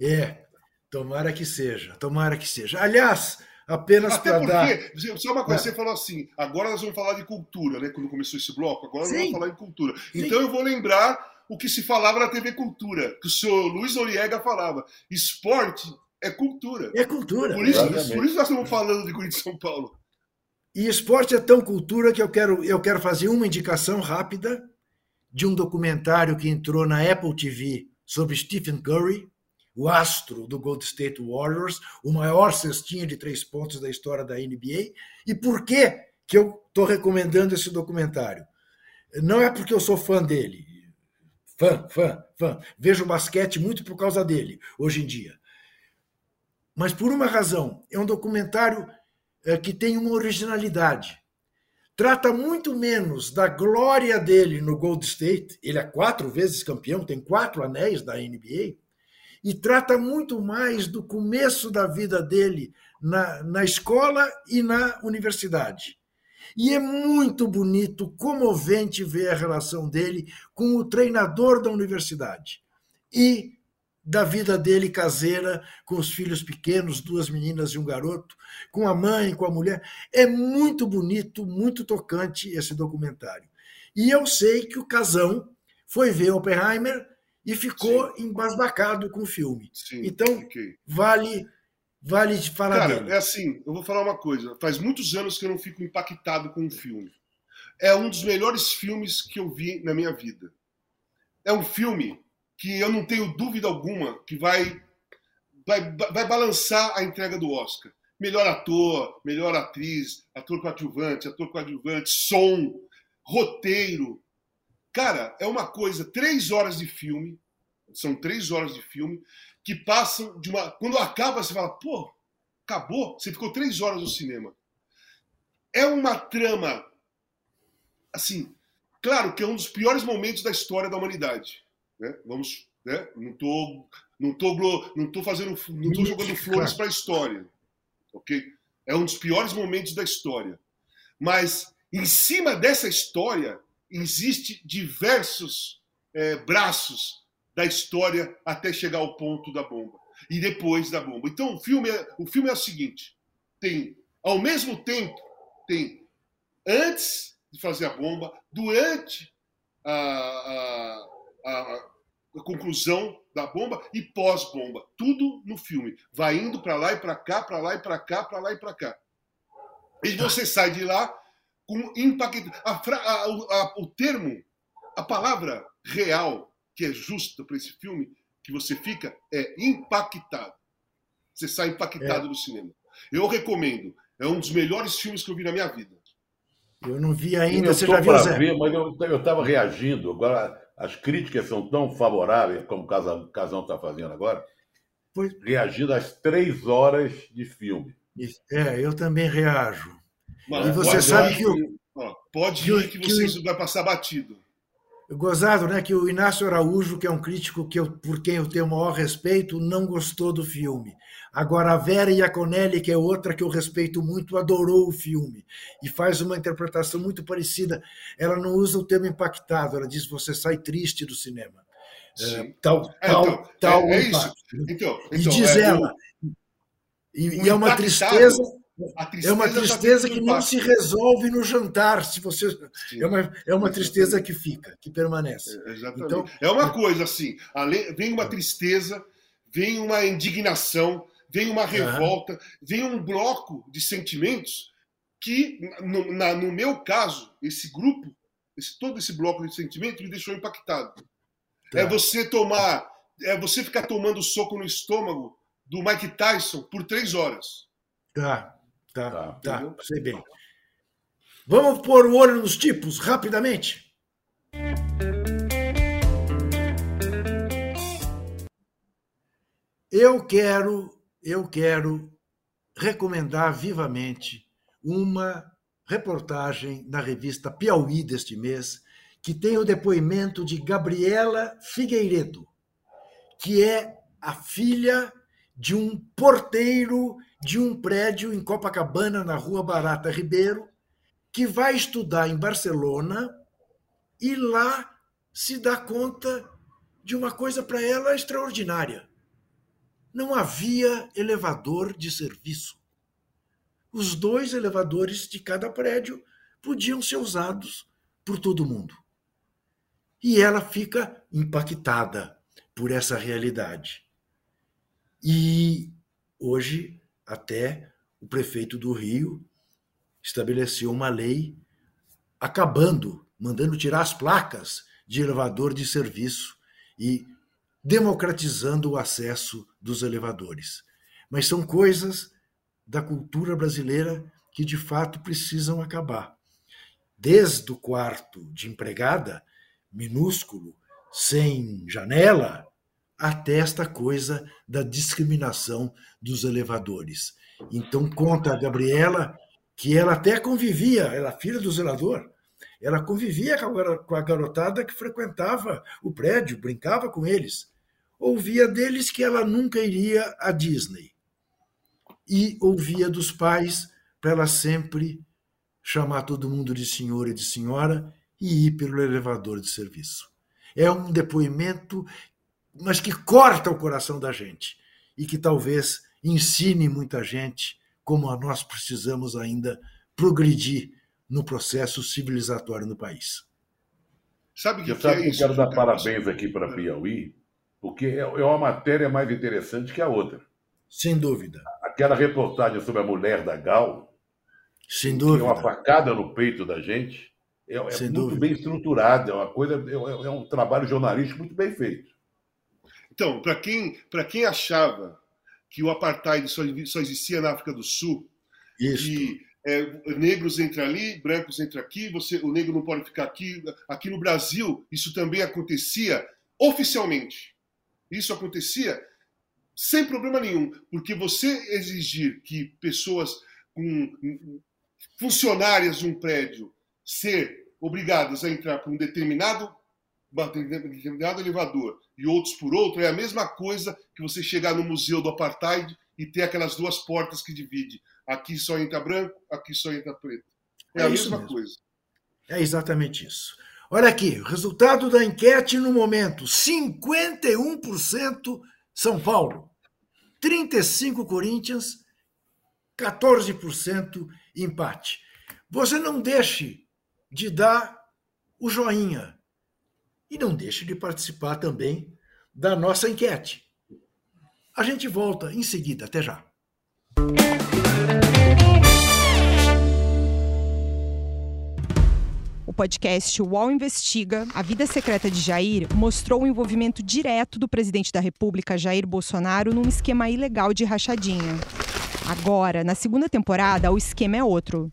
Speaker 1: É, tomara que seja, tomara que seja. Aliás, apenas para dar.
Speaker 2: Só uma coisa, é. você falou assim, agora nós vamos falar de cultura, né? Quando começou esse bloco, agora Sim. nós vamos falar de cultura. Sim. Então eu vou lembrar o que se falava na TV Cultura, que o senhor Luiz Oriega falava. Esporte é cultura.
Speaker 1: É cultura.
Speaker 2: Por isso, por isso nós estamos falando de Corinthians São Paulo.
Speaker 1: E esporte é tão cultura que eu quero, eu quero fazer uma indicação rápida, de um documentário que entrou na Apple TV sobre Stephen Curry, o astro do Gold State Warriors, o maior cestinha de três pontos da história da NBA. E por que, que eu estou recomendando esse documentário? Não é porque eu sou fã dele. Fã, fã, fã. Vejo basquete muito por causa dele, hoje em dia. Mas por uma razão. É um documentário eh, que tem uma originalidade. Trata muito menos da glória dele no Gold State. Ele é quatro vezes campeão, tem quatro anéis da NBA e trata muito mais do começo da vida dele na, na escola e na universidade. E é muito bonito, comovente ver a relação dele com o treinador da universidade e da vida dele caseira, com os filhos pequenos, duas meninas e um garoto, com a mãe, com a mulher. É muito bonito, muito tocante esse documentário. E eu sei que o Casão foi ver Oppenheimer e ficou Sim. embasbacado com o filme. Sim, então, okay. vale vale falar
Speaker 2: Cara,
Speaker 1: dele.
Speaker 2: é assim, eu vou falar uma coisa. Faz muitos anos que eu não fico impactado com um filme. É um dos melhores filmes que eu vi na minha vida. É um filme que eu não tenho dúvida alguma que vai vai, vai balançar a entrega do Oscar. Melhor ator, melhor atriz, ator coadjuvante, ator coadjuvante, som, roteiro, Cara, é uma coisa, três horas de filme, são três horas de filme, que passam de uma. Quando acaba, você fala, pô, acabou? Você ficou três horas no cinema. É uma trama, assim, claro que é um dos piores momentos da história da humanidade. Né? Vamos. Né? Não tô, não tô, não tô fazendo, não tô jogando flores para a história, ok? É um dos piores momentos da história. Mas em cima dessa história existe diversos é, braços da história até chegar ao ponto da bomba e depois da bomba. Então o filme é, o filme é o seguinte: tem ao mesmo tempo tem antes de fazer a bomba, durante a, a, a, a conclusão da bomba e pós-bomba, tudo no filme. Vai indo para lá e para cá, para lá e para cá, para lá e para cá. E você sai de lá com impacto. A, a, a, o termo, a palavra real que é justa para esse filme que você fica é impactado. Você sai impactado é. do cinema. Eu recomendo. É um dos melhores filmes que eu vi na minha vida.
Speaker 1: Eu não vi ainda.
Speaker 3: Eu
Speaker 1: você já viu,
Speaker 3: Zé? Ver, mas eu estava reagindo. Agora, as críticas são tão favoráveis, como o Casão está fazendo agora, pois... reagindo às três horas de filme.
Speaker 1: É, eu também reajo. Mano, e você sabe que.
Speaker 2: pode que, ir que, que você que, vai passar batido.
Speaker 1: Gozado, né? Que o Inácio Araújo, que é um crítico que eu, por quem eu tenho o maior respeito, não gostou do filme. Agora, a Vera Iaconelli, que é outra que eu respeito muito, adorou o filme e faz uma interpretação muito parecida. Ela não usa o termo impactado, ela diz você sai triste do cinema. É, tal, é, tal, então, tal é, é isso. Então, então, e diz é, ela. O, e, e é uma tristeza é uma tristeza que não se resolve no jantar, se você é uma, é uma tristeza que fica, que permanece.
Speaker 2: É, exatamente. Então, é uma coisa assim, vem uma tristeza, vem uma indignação, vem uma revolta, vem um bloco de sentimentos que, no, na, no meu caso, esse grupo, esse, todo esse bloco de sentimentos me deixou impactado. Tá. É você tomar, é você ficar tomando soco no estômago do Mike Tyson por três horas.
Speaker 1: Tá. Tá, tá, tá sei bem. Vamos pôr o olho nos tipos rapidamente. Eu quero, eu quero recomendar vivamente uma reportagem na revista Piauí deste mês, que tem o depoimento de Gabriela Figueiredo, que é a filha de um porteiro de um prédio em Copacabana, na Rua Barata Ribeiro, que vai estudar em Barcelona e lá se dá conta de uma coisa para ela extraordinária. Não havia elevador de serviço. Os dois elevadores de cada prédio podiam ser usados por todo mundo. E ela fica impactada por essa realidade. E hoje até o prefeito do Rio estabeleceu uma lei acabando, mandando tirar as placas de elevador de serviço e democratizando o acesso dos elevadores. Mas são coisas da cultura brasileira que de fato precisam acabar. Desde o quarto de empregada, minúsculo, sem janela, até esta coisa da discriminação dos elevadores. Então, conta a Gabriela que ela até convivia, ela é filha do zelador, ela convivia com a garotada que frequentava o prédio, brincava com eles. Ouvia deles que ela nunca iria à Disney. E ouvia dos pais para ela sempre chamar todo mundo de senhor e de senhora e ir pelo elevador de serviço. É um depoimento, mas que corta o coração da gente e que talvez ensine muita gente como nós precisamos ainda progredir no processo civilizatório no país.
Speaker 3: Sabe que, sabe que eu quero dar parabéns aqui para Piauí, porque é, é uma matéria mais interessante que a outra.
Speaker 1: Sem dúvida.
Speaker 3: Aquela reportagem sobre a mulher da Gal,
Speaker 1: sem dúvida.
Speaker 3: Que é uma facada no peito da gente. É, é muito dúvida. bem estruturada, é uma coisa, é, é, é, um trabalho jornalístico muito bem feito.
Speaker 2: Então, para quem, quem achava que o apartheid só, só existia na África do Sul,
Speaker 1: Isso.
Speaker 2: que é, negros entram ali, brancos entram aqui, você, o negro não pode ficar aqui. Aqui no Brasil, isso também acontecia oficialmente. Isso acontecia sem problema nenhum, porque você exigir que pessoas com funcionárias de um prédio ser obrigadas a entrar por um determinado, determinado elevador e outros por outro, é a mesma coisa que você chegar no museu do apartheid e ter aquelas duas portas que dividem. Aqui só entra branco, aqui só entra preto. É, é a mesma mesmo. coisa.
Speaker 1: É exatamente isso. Olha aqui, resultado da enquete no momento: 51% São Paulo, 35% Corinthians, 14% empate. Você não deixe de dar o joinha e não deixe de participar também da nossa enquete. A gente volta em seguida, até já.
Speaker 4: O podcast UOL Investiga, A Vida Secreta de Jair, mostrou o envolvimento direto do presidente da República, Jair Bolsonaro, num esquema ilegal de rachadinha. Agora, na segunda temporada, o esquema é outro.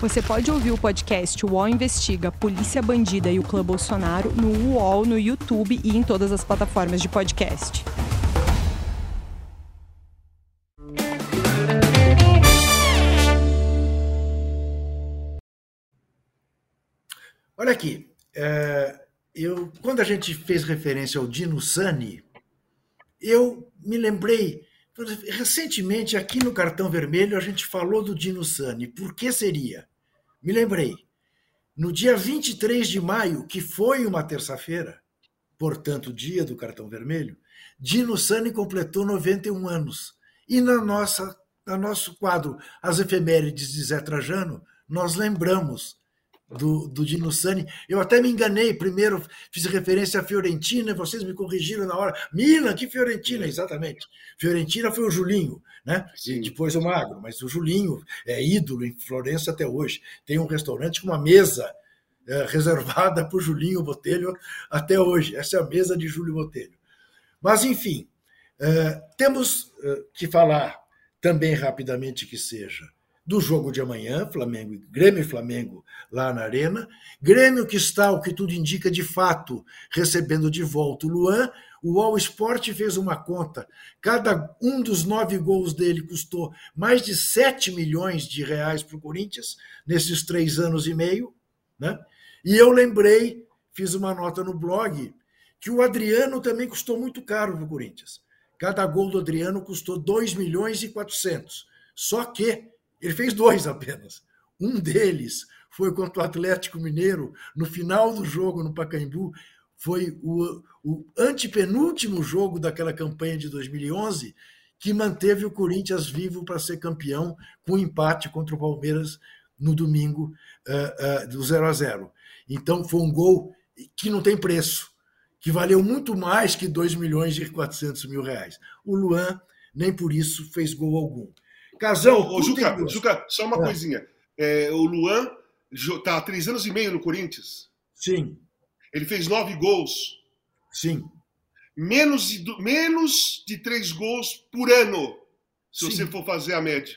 Speaker 4: Você pode ouvir o podcast UOL Investiga Polícia Bandida e o Clã Bolsonaro no UOL, no YouTube e em todas as plataformas de podcast.
Speaker 1: Olha aqui, é, eu, quando a gente fez referência ao Dino Sani, eu me lembrei, recentemente aqui no Cartão Vermelho a gente falou do Dino Sani. Por que seria? Me lembrei. No dia 23 de maio, que foi uma terça-feira, portanto, dia do Cartão Vermelho, Dino Sani completou 91 anos. E na nossa, no nosso quadro As Efemérides de Zé Trajano, nós lembramos do, do Dino Sani. Eu até me enganei, primeiro fiz referência à Fiorentina, vocês me corrigiram na hora. Milan, que Fiorentina, exatamente. Fiorentina foi o Julinho, né? E depois o Magro, mas o Julinho é ídolo em Florença até hoje. Tem um restaurante com uma mesa é, reservada para o Julinho Botelho até hoje. Essa é a mesa de Júlio Botelho. Mas, enfim, é, temos é, que falar também rapidamente que seja do jogo de amanhã, Flamengo, Grêmio e Flamengo lá na Arena. Grêmio que está, o que tudo indica, de fato, recebendo de volta o Luan. O All Sport fez uma conta. Cada um dos nove gols dele custou mais de 7 milhões de reais para o Corinthians nesses três anos e meio. Né? E eu lembrei, fiz uma nota no blog, que o Adriano também custou muito caro para o Corinthians. Cada gol do Adriano custou 2 milhões e 400. Só que ele fez dois apenas. Um deles foi contra o Atlético Mineiro, no final do jogo no Pacaembu. foi o, o antepenúltimo jogo daquela campanha de 2011 que manteve o Corinthians vivo para ser campeão com um empate contra o Palmeiras no domingo uh, uh, do 0 a 0. Então foi um gol que não tem preço, que valeu muito mais que 2 milhões e 400 mil reais. O Luan nem por isso fez gol algum.
Speaker 2: Casão, ô, ô, Juca, Juca, só uma é. coisinha. É, o Luan está há três anos e meio no Corinthians.
Speaker 1: Sim.
Speaker 2: Ele fez nove gols.
Speaker 1: Sim.
Speaker 2: Menos de, menos de três gols por ano, se Sim. você for fazer a média.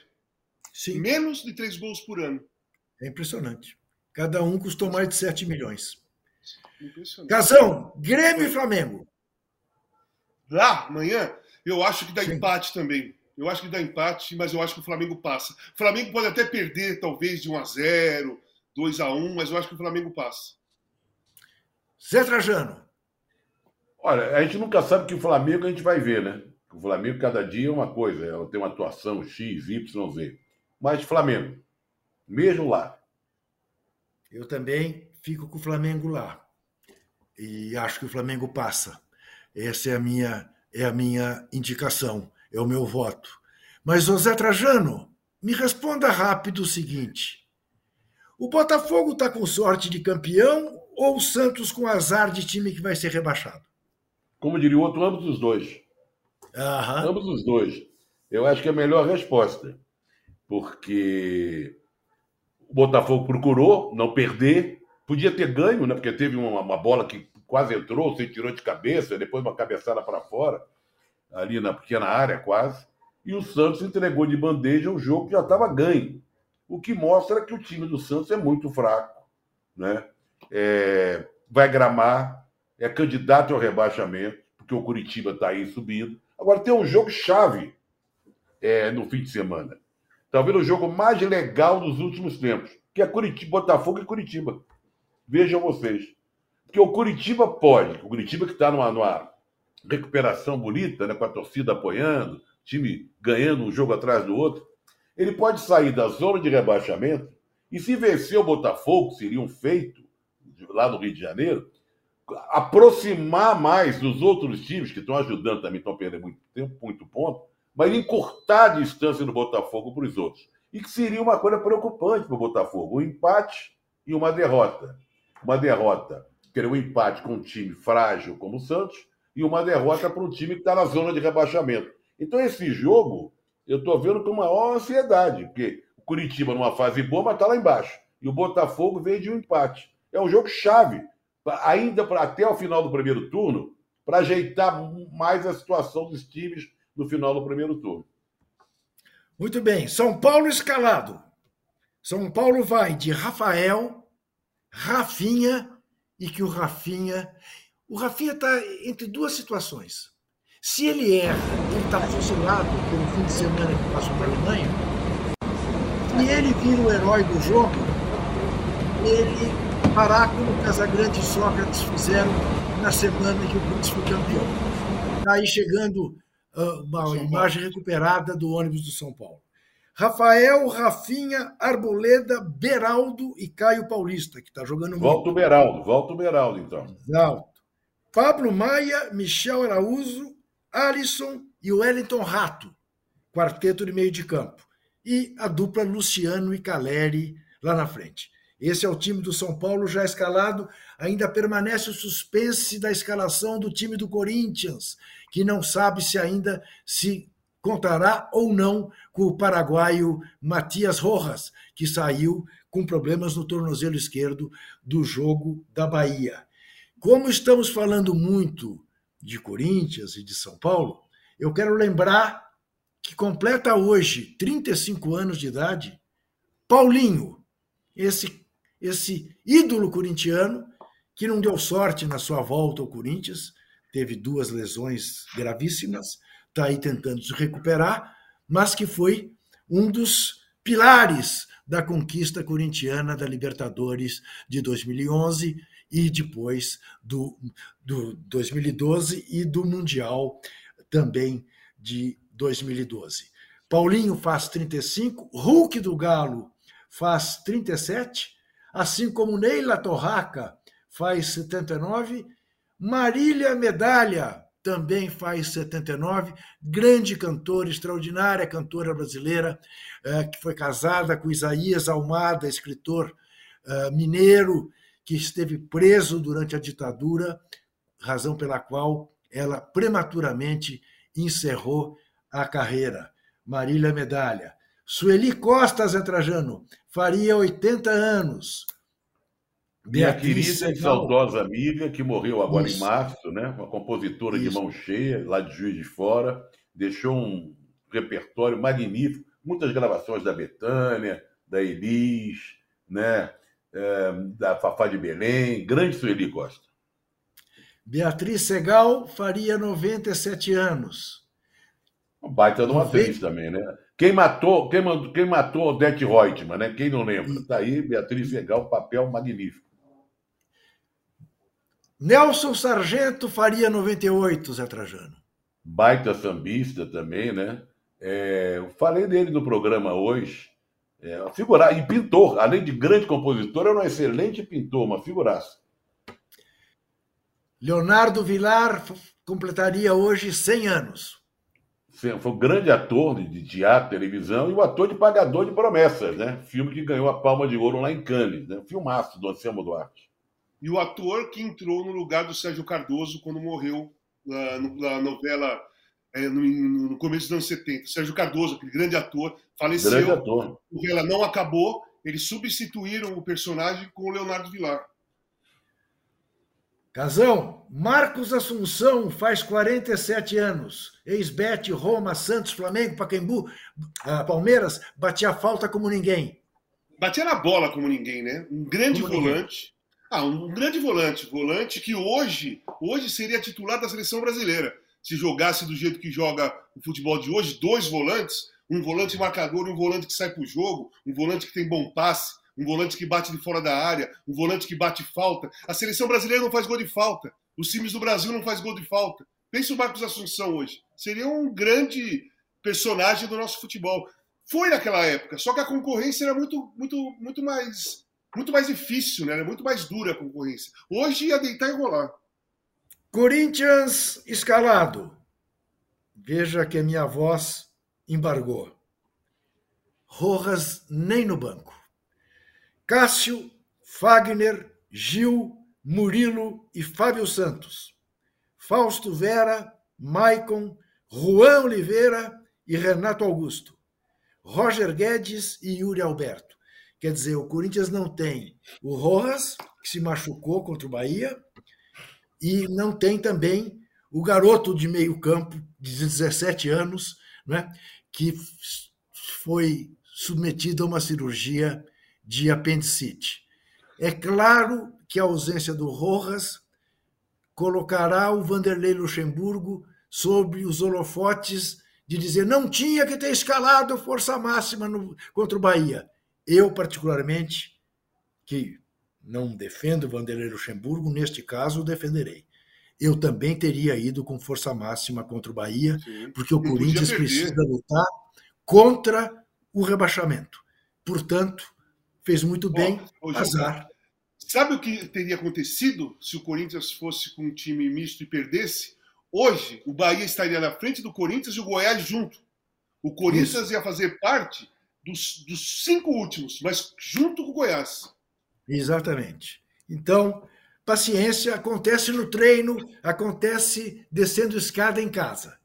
Speaker 1: Sim.
Speaker 2: Menos de três gols por ano.
Speaker 1: É impressionante. Cada um custou mais de 7 milhões. Casão, Grêmio e Flamengo.
Speaker 2: Lá, amanhã, eu acho que dá Sim. empate também. Eu acho que dá empate, mas eu acho que o Flamengo passa. O Flamengo pode até perder, talvez, de 1 a 0 2 a 1 mas eu acho que o Flamengo passa.
Speaker 1: Zé Trajano.
Speaker 3: Olha, a gente nunca sabe que o Flamengo a gente vai ver, né? O Flamengo cada dia é uma coisa, ela tem uma atuação X, Y, Z. Mas Flamengo, mesmo lá.
Speaker 1: Eu também fico com o Flamengo lá. E acho que o Flamengo passa. Essa é a minha, é a minha indicação, é o meu voto. Mas, José Trajano, me responda rápido o seguinte: o Botafogo está com sorte de campeão ou o Santos com azar de time que vai ser rebaixado?
Speaker 3: Como diria o outro, ambos os dois.
Speaker 1: Aham.
Speaker 3: Ambos os dois. Eu acho que é a melhor resposta. Porque o Botafogo procurou não perder, podia ter ganho, né? Porque teve uma, uma bola que quase entrou, você tirou de cabeça, depois uma cabeçada para fora, ali na pequena área quase. E o Santos entregou de bandeja um jogo que já estava ganho. O que mostra que o time do Santos é muito fraco, né? É, vai gramar, é candidato ao rebaixamento, porque o Curitiba está aí subindo. Agora tem um jogo chave é, no fim de semana. Talvez o jogo mais legal dos últimos tempos, que é Curitiba, Botafogo e Curitiba. Vejam vocês. Porque o Curitiba pode, o Curitiba que está numa, numa, recuperação bonita, né, com a torcida apoiando, time ganhando um jogo atrás do outro, ele pode sair da zona de rebaixamento e se vencer o Botafogo, seria um feito lá no Rio de Janeiro, aproximar mais dos outros times que estão ajudando também, estão perdendo muito tempo, muito ponto, mas encurtar a distância do Botafogo para os outros. E que seria uma coisa preocupante para o Botafogo, um empate e uma derrota. Uma derrota, que um empate com um time frágil como o Santos, e uma derrota para um time que está na zona de rebaixamento. Então, esse jogo, eu estou vendo com maior ansiedade, porque o Curitiba numa fase boa, mas está lá embaixo. E o Botafogo veio de um empate. É um jogo chave, ainda pra, até o final do primeiro turno, para ajeitar mais a situação dos times no final do primeiro turno.
Speaker 1: Muito bem. São Paulo escalado. São Paulo vai de Rafael, Rafinha e que o Rafinha. O Rafinha está entre duas situações. Se ele erra, ele está fuzilado pelo fim de semana que passou na Alemanha, e ele vira o herói do jogo, ele fará como Casagrande e Sócrates fizeram na semana que o Corinthians foi campeão. Está aí chegando uh, uma imagem recuperada do ônibus do São Paulo. Rafael, Rafinha, Arboleda, Beraldo e Caio Paulista, que está jogando muito.
Speaker 3: Volta o Beraldo, volta o Beraldo, então.
Speaker 1: Exato. Pablo Maia, Michel Araújo, Alisson e Wellington Rato, quarteto de meio de campo. E a dupla Luciano e Caleri lá na frente. Esse é o time do São Paulo já escalado. Ainda permanece o suspense da escalação do time do Corinthians, que não sabe se ainda se contará ou não com o paraguaio Matias Rojas, que saiu com problemas no tornozelo esquerdo do jogo da Bahia. Como estamos falando muito de Corinthians e de São Paulo, eu quero lembrar que completa hoje 35 anos de idade Paulinho, esse esse ídolo corintiano que não deu sorte na sua volta ao Corinthians, teve duas lesões gravíssimas, está aí tentando se recuperar, mas que foi um dos pilares da conquista corintiana da Libertadores de 2011 e depois do, do 2012 e do Mundial também de 2012. Paulinho faz 35, Hulk do Galo faz 37, assim como Neila Torraca faz 79, Marília Medalha também faz 79, grande cantora, extraordinária cantora brasileira, eh, que foi casada com Isaías Almada, escritor eh, mineiro, que esteve preso durante a ditadura, razão pela qual ela prematuramente encerrou a carreira. Marília Medalha. Sueli Costa, Zé Trajano, faria 80 anos.
Speaker 3: Minha querida e saudosa amiga, que morreu agora Isso. em março, né? uma compositora Isso. de mão cheia, lá de Juiz de Fora, deixou um repertório magnífico, muitas gravações da Betânia, da Elis, né? É, da Fafá de Belém, grande Sueli Costa.
Speaker 1: Beatriz Segal faria 97 anos.
Speaker 3: Um baita de uma atriz também, né? Quem matou, quem, quem matou Odete Reutemann, né? Quem não lembra? Está aí, Beatriz Segal, papel magnífico.
Speaker 1: Nelson Sargento faria 98, Zé Trajano.
Speaker 3: Baita sambista também, né? É, eu falei dele no programa hoje. É, figura, e pintor, além de grande compositor, é um excelente pintor, uma figuraça.
Speaker 1: Leonardo Vilar completaria hoje 100 anos.
Speaker 3: Foi um grande ator de teatro, televisão e o ator de Pagador de Promessas, né? Filme que ganhou a Palma de Ouro lá em Cannes, né? Filmaço do Anselmo Duarte
Speaker 2: e o ator que entrou no lugar do Sérgio Cardoso quando morreu na, na novela é, no, no, começo dos anos 70. Sérgio Cardoso, aquele grande ator, faleceu.
Speaker 3: Grande ator.
Speaker 2: A novela não acabou, eles substituíram o personagem com o Leonardo Vilar.
Speaker 1: Casão, Marcos Assunção faz 47 anos. Ex-Bet, Roma, Santos, Flamengo, Pacaembu, uh, Palmeiras, batia falta como ninguém.
Speaker 2: Batia na bola como ninguém, né? Um grande como volante. Ninguém ah, um grande volante, volante que hoje, hoje seria titular da seleção brasileira. Se jogasse do jeito que joga o futebol de hoje, dois volantes, um volante marcador um volante que sai para o jogo, um volante que tem bom passe, um volante que bate de fora da área, um volante que bate falta. A seleção brasileira não faz gol de falta. Os times do Brasil não faz gol de falta. Pense o Marcos Assunção hoje. Seria um grande personagem do nosso futebol. Foi naquela época, só que a concorrência era muito, muito, muito mais muito mais difícil, né? muito mais dura a concorrência. Hoje ia deitar e rolar.
Speaker 1: Corinthians escalado. Veja que a minha voz embargou. Rojas nem no banco. Cássio, Fagner, Gil, Murilo e Fábio Santos. Fausto Vera, Maicon, Juan Oliveira e Renato Augusto. Roger Guedes e Yuri Alberto. Quer dizer, o Corinthians não tem o Rojas, que se machucou contra o Bahia, e não tem também o garoto de meio campo, de 17 anos, né, que foi submetido a uma cirurgia de apendicite. É claro que a ausência do Rojas colocará o Vanderlei Luxemburgo sobre os holofotes de dizer não tinha que ter escalado força máxima no, contra o Bahia. Eu, particularmente, que não defendo Vanderlei Luxemburgo, neste caso defenderei. Eu também teria ido com força máxima contra o Bahia, Sim. porque o Corinthians precisa lutar contra o rebaixamento. Portanto, fez muito bem, oh, azar.
Speaker 2: Sabe o que teria acontecido se o Corinthians fosse com um time misto e perdesse? Hoje, o Bahia estaria na frente do Corinthians e o Goiás junto. O Corinthians Isso. ia fazer parte dos, dos cinco últimos, mas junto com o Goiás.
Speaker 1: Exatamente. Então, paciência, acontece no treino, acontece descendo escada em casa.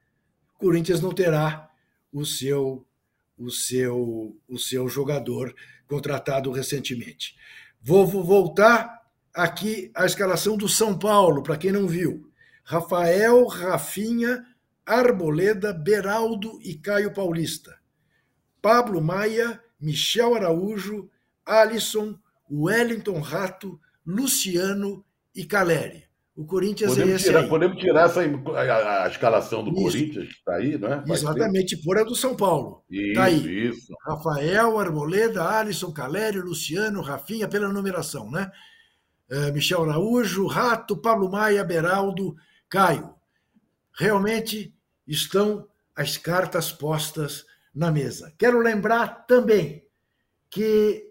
Speaker 1: O Corinthians não terá o seu o seu o seu jogador contratado recentemente. Vou, vou voltar aqui à escalação do São Paulo, para quem não viu. Rafael, Rafinha, Arboleda, Beraldo e Caio Paulista. Pablo Maia, Michel Araújo, Alisson, Wellington Rato, Luciano e Caleri. O Corinthians
Speaker 3: podemos
Speaker 1: é esse
Speaker 3: tirar,
Speaker 1: aí.
Speaker 3: Podemos tirar essa, a, a escalação do isso. Corinthians, está aí, não é?
Speaker 1: Vai Exatamente, por a do São Paulo.
Speaker 3: Isso, tá
Speaker 1: aí.
Speaker 3: isso.
Speaker 1: Rafael, Arboleda, Alisson, Calério, Luciano, Rafinha, pela numeração, né? Uh, Michel Araújo, Rato, Pablo Maia, Beraldo, Caio. Realmente estão as cartas postas na mesa. Quero lembrar também que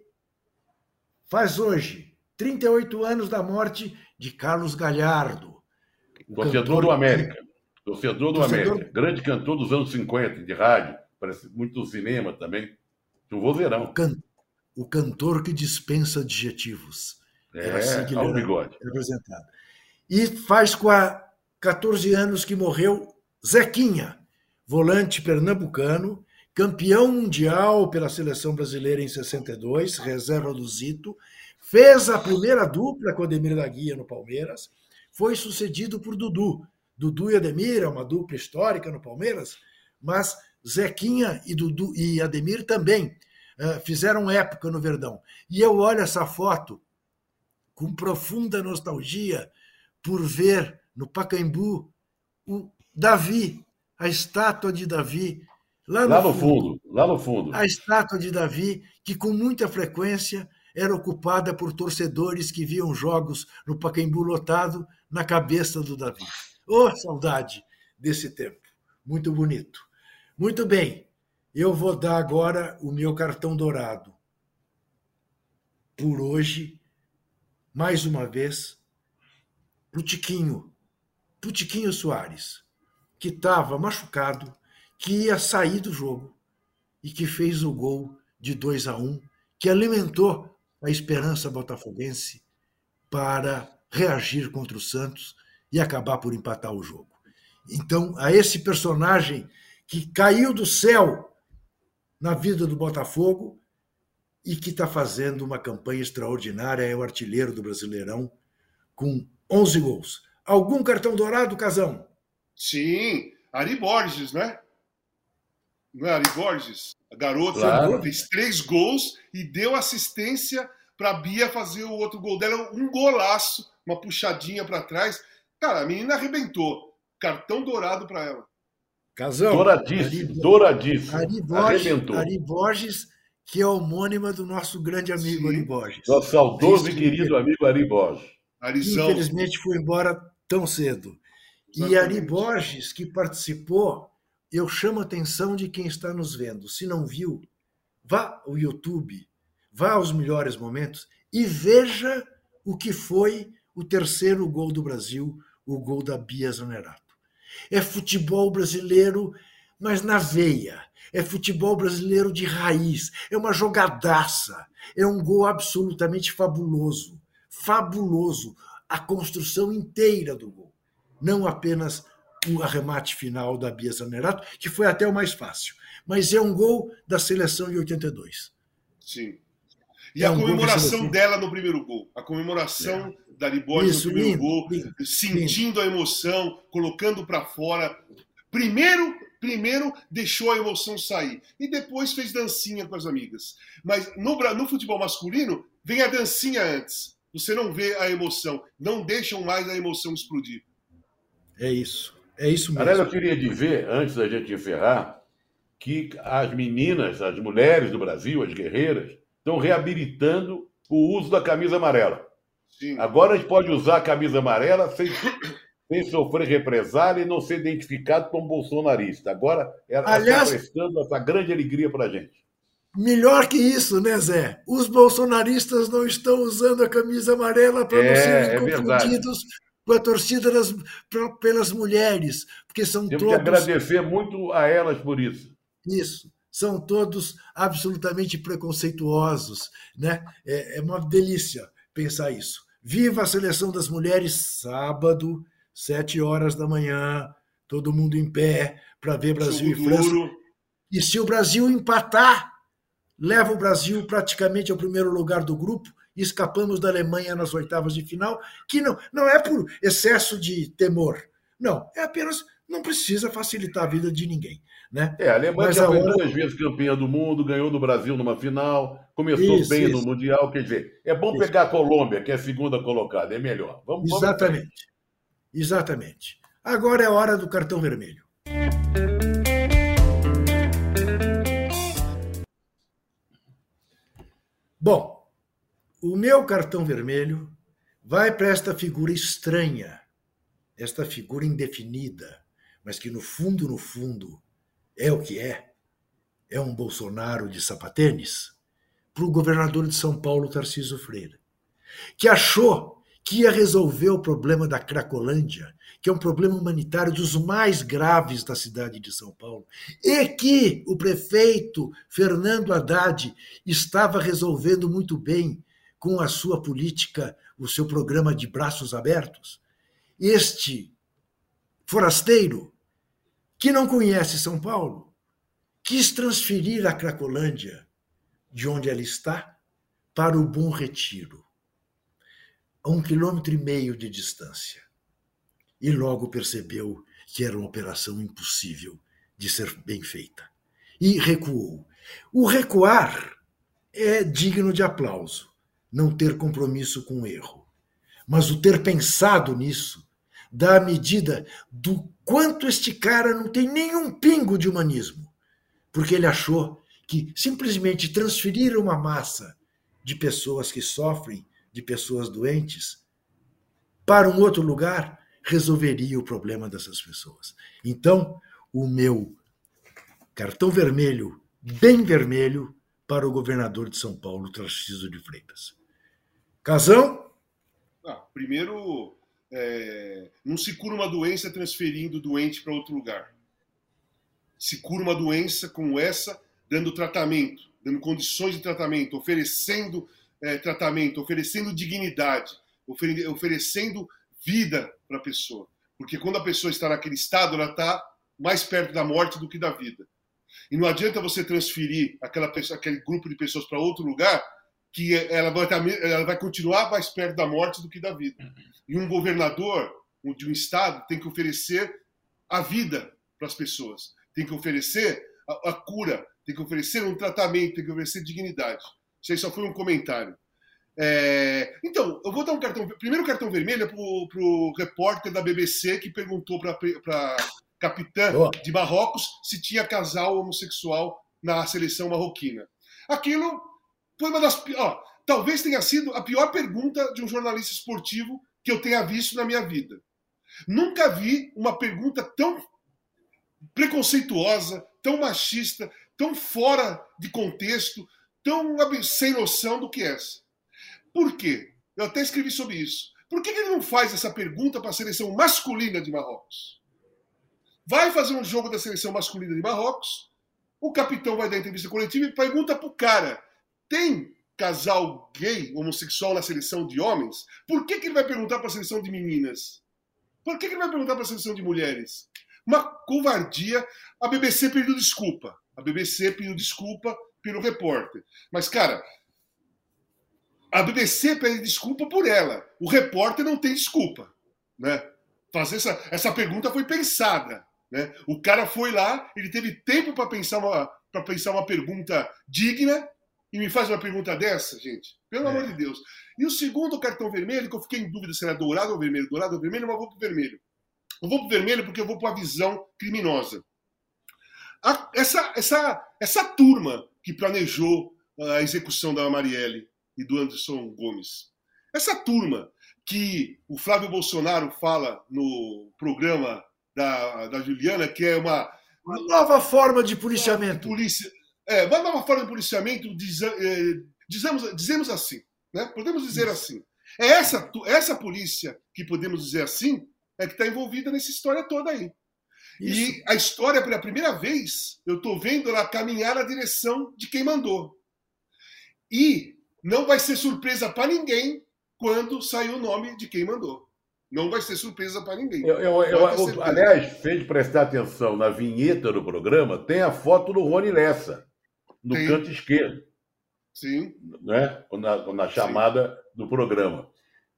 Speaker 1: faz hoje 38 anos da morte de Carlos Galhardo,
Speaker 3: Torcedor do América. Torcedor do torcedor... América. Grande cantor dos anos 50, de rádio. Parece muito do cinema também. Um vozeirão.
Speaker 1: O, can... o cantor que dispensa adjetivos.
Speaker 3: É, assim que ele bigode.
Speaker 1: representado. E faz com a 14 anos que morreu Zequinha, volante pernambucano, campeão mundial pela seleção brasileira em 62, reserva do Zito, fez a primeira dupla com Ademir da Guia no Palmeiras, foi sucedido por Dudu. Dudu e Ademir é uma dupla histórica no Palmeiras, mas Zequinha e Dudu e Ademir também uh, fizeram época no Verdão. E eu olho essa foto com profunda nostalgia por ver no Pacaembu o Davi, a estátua de Davi,
Speaker 3: lá no, lá no fundo, fundo, lá no fundo.
Speaker 1: A estátua de Davi, que com muita frequência era ocupada por torcedores que viam jogos no Pacaembu lotado na cabeça do Davi. Oh, saudade desse tempo. Muito bonito. Muito bem. Eu vou dar agora o meu cartão dourado. Por hoje, mais uma vez, para o Tiquinho, para o Tiquinho Soares, que estava machucado, que ia sair do jogo e que fez o gol de 2 a 1, um, que alimentou a esperança botafoguense para reagir contra o Santos e acabar por empatar o jogo. Então, a esse personagem que caiu do céu na vida do Botafogo, e que está fazendo uma campanha extraordinária, é o artilheiro do Brasileirão, com 11 gols. Algum cartão dourado, Casão?
Speaker 2: Sim, Ari Borges, né? Não é Ari Borges? A garota claro. fez três gols e deu assistência para a Bia fazer o outro gol dela. Um golaço, uma puxadinha para trás. Cara, a menina arrebentou. Cartão dourado para ela.
Speaker 3: Casão. Douradíssimo, Ari, douradíssimo.
Speaker 1: Ari Borges, Ari Borges que é homônima do nosso grande amigo Sim. Ari Borges.
Speaker 3: Nosso saudoso e querido amigo Ari Borges.
Speaker 1: Arizão. Infelizmente foi embora tão cedo. Exatamente. E Ari Borges, que participou, eu chamo a atenção de quem está nos vendo. Se não viu, vá ao YouTube, vá aos melhores momentos e veja o que foi o terceiro gol do Brasil, o gol da Bia Zanerato. É futebol brasileiro, mas na veia é futebol brasileiro de raiz, é uma jogadaça, é um gol absolutamente fabuloso. Fabuloso. A construção inteira do gol. Não apenas o arremate final da Bia Zanerato, que foi até o mais fácil. Mas é um gol da seleção de 82.
Speaker 2: Sim. E é a um comemoração dela no primeiro gol. A comemoração é. da Libório no primeiro lindo, gol, lindo, sentindo lindo. a emoção, colocando para fora. Primeiro Primeiro deixou a emoção sair e depois fez dancinha com as amigas. Mas no, no futebol masculino, vem a dancinha antes. Você não vê a emoção. Não deixam mais a emoção explodir.
Speaker 1: É isso. É isso mesmo.
Speaker 3: Aliás, eu queria dizer, antes da gente encerrar, que as meninas, as mulheres do Brasil, as guerreiras, estão reabilitando o uso da camisa amarela. Sim. Agora a gente pode usar a camisa amarela sem sem sofrer represália e não ser identificado como bolsonarista. Agora, ela Aliás, está prestando essa grande alegria para a gente.
Speaker 1: Melhor que isso, né, Zé? Os bolsonaristas não estão usando a camisa amarela para é, não serem é confundidos com a torcida das, pra, pelas mulheres, porque são
Speaker 3: Temos
Speaker 1: todos...
Speaker 3: que agradecer muito a elas por isso.
Speaker 1: Isso. São todos absolutamente preconceituosos, né? É, é uma delícia pensar isso. Viva a seleção das mulheres sábado, sete horas da manhã, todo mundo em pé para ver Brasil e França. E se o Brasil empatar, leva o Brasil praticamente ao primeiro lugar do grupo e escapamos da Alemanha nas oitavas de final, que não, não é por excesso de temor. Não, é apenas não precisa facilitar a vida de ninguém. Né?
Speaker 3: É, a Alemanha já foi duas vezes campeã do mundo, ganhou do Brasil numa final, começou isso, bem isso. no Mundial. Quer dizer, é bom isso. pegar a Colômbia, que é a segunda colocada, é melhor.
Speaker 1: Vamos, Exatamente. Vamos Exatamente. Agora é a hora do cartão vermelho. Bom, o meu cartão vermelho vai para esta figura estranha, esta figura indefinida, mas que no fundo, no fundo, é o que é. É um Bolsonaro de sapatênis para o governador de São Paulo, Tarcísio Freire, que achou que ia resolver o problema da Cracolândia, que é um problema humanitário dos mais graves da cidade de São Paulo, e que o prefeito Fernando Haddad estava resolvendo muito bem com a sua política, o seu programa de braços abertos. Este forasteiro, que não conhece São Paulo, quis transferir a Cracolândia, de onde ela está, para o Bom Retiro a um quilômetro e meio de distância. E logo percebeu que era uma operação impossível de ser bem feita. E recuou. O recuar é digno de aplauso, não ter compromisso com o erro. Mas o ter pensado nisso dá a medida do quanto este cara não tem nenhum pingo de humanismo, porque ele achou que simplesmente transferir uma massa de pessoas que sofrem de pessoas doentes para um outro lugar resolveria o problema dessas pessoas. Então, o meu cartão vermelho, bem vermelho, para o governador de São Paulo, Tarcísio de Freitas. Casão?
Speaker 2: Ah, primeiro, é, não se cura uma doença transferindo o doente para outro lugar. Se cura uma doença como essa, dando tratamento, dando condições de tratamento, oferecendo é, tratamento, oferecendo dignidade, ofere oferecendo vida para a pessoa. Porque quando a pessoa está naquele estado, ela está mais perto da morte do que da vida. E não adianta você transferir aquela pessoa, aquele grupo de pessoas para outro lugar que ela vai, estar, ela vai continuar mais perto da morte do que da vida. E um governador de um estado tem que oferecer a vida para as pessoas, tem que oferecer a, a cura, tem que oferecer um tratamento, tem que oferecer dignidade. Isso aí só foi um comentário. É, então, eu vou dar um cartão. Primeiro cartão vermelho é para o repórter da BBC que perguntou para a capitã oh. de Marrocos se tinha casal homossexual na seleção marroquina. Aquilo foi uma das. Ó, talvez tenha sido a pior pergunta de um jornalista esportivo que eu tenha visto na minha vida. Nunca vi uma pergunta tão preconceituosa, tão machista, tão fora de contexto, tão sem noção do que é essa. Por quê? Eu até escrevi sobre isso. Por que ele não faz essa pergunta para a seleção masculina de Marrocos? Vai fazer um jogo da seleção masculina de Marrocos, o capitão vai dar entrevista coletiva e pergunta para o cara: tem casal gay, homossexual na seleção de homens? Por que, que ele vai perguntar para a seleção de meninas? Por que, que ele vai perguntar para a seleção de mulheres? Uma covardia. A BBC pediu desculpa. A BBC pediu desculpa pelo repórter. Mas, cara, a BBC pede desculpa por ela. O repórter não tem desculpa. Né? Fazer essa, essa pergunta foi pensada. Né? O cara foi lá, ele teve tempo para pensar, uma, pensar uma pergunta digna e me faz uma pergunta dessa, gente. Pelo é. amor de Deus. E o segundo cartão vermelho, que eu fiquei em dúvida se era dourado ou vermelho, dourado ou vermelho, mas vou para o vermelho. Eu vou para o vermelho porque eu vou para a visão criminosa. A, essa, essa, essa turma que planejou a execução da Marielle e do Anderson Gomes. Essa turma que o Flávio Bolsonaro fala no programa da, da Juliana, que é uma,
Speaker 1: uma nova forma de policiamento.
Speaker 2: Polícia, é, uma nova forma de policiamento, diz, é, dizemos, dizemos assim, né? podemos dizer assim. É essa, essa polícia que podemos dizer assim é que está envolvida nessa história toda aí. Isso. E a história, pela primeira vez, eu estou vendo ela caminhar na direção de quem mandou. E não vai ser surpresa para ninguém quando sair o nome de quem mandou. Não vai ser surpresa para ninguém.
Speaker 3: Eu, eu, eu, aliás, fez prestar atenção na vinheta do programa, tem a foto do Rony Lessa, no tem. canto esquerdo.
Speaker 2: Sim.
Speaker 3: Né? Na, na chamada Sim. do programa.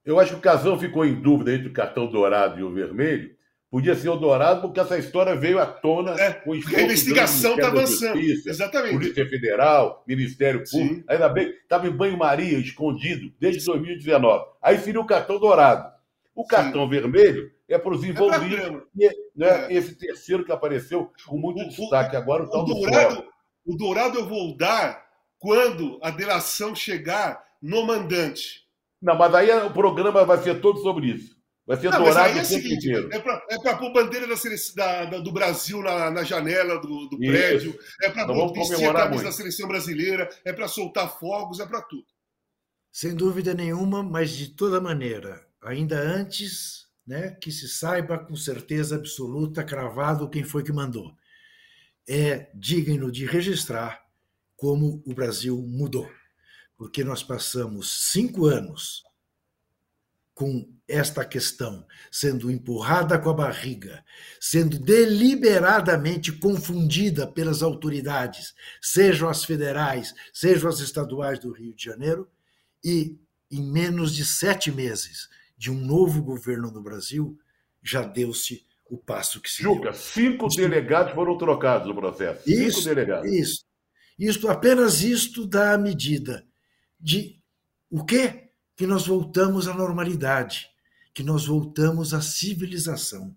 Speaker 3: Eu acho que o Casão ficou em dúvida entre o cartão dourado e o vermelho, Podia ser o Dourado, porque essa história veio à tona
Speaker 2: é, com o A investigação está avançando. Justiça, Exatamente.
Speaker 3: Polícia Federal, Ministério Público. Sim. Ainda bem, estava em banho-maria, escondido, desde 2019. Aí seria o cartão dourado. O cartão Sim. vermelho é para os é envolvidos. É né, é. Esse terceiro que apareceu com muito o, destaque agora, o, o tal
Speaker 2: dourado, do O Dourado eu vou dar quando a delação chegar no mandante.
Speaker 3: Não, mas aí o programa vai ser todo sobre isso. Vai ser não, dourado é o seguinte, inteiro.
Speaker 2: É para é pôr bandeira da, da, do Brasil na, na janela do, do prédio, é para vestir a camisa da seleção brasileira, é para soltar fogos, é para tudo.
Speaker 1: Sem dúvida nenhuma, mas de toda maneira, ainda antes né, que se saiba com certeza absoluta, cravado, quem foi que mandou. É digno de registrar como o Brasil mudou, porque nós passamos cinco anos com esta questão sendo empurrada com a barriga, sendo deliberadamente confundida pelas autoridades, sejam as federais, sejam as estaduais do Rio de Janeiro, e em menos de sete meses de um novo governo no Brasil, já deu-se o passo que se
Speaker 3: Juca,
Speaker 1: deu.
Speaker 3: cinco delegados foram trocados no processo.
Speaker 1: Isso,
Speaker 3: cinco delegados.
Speaker 1: Isso. Isto, apenas isto dá a medida de o quê? que nós voltamos à normalidade, que nós voltamos à civilização,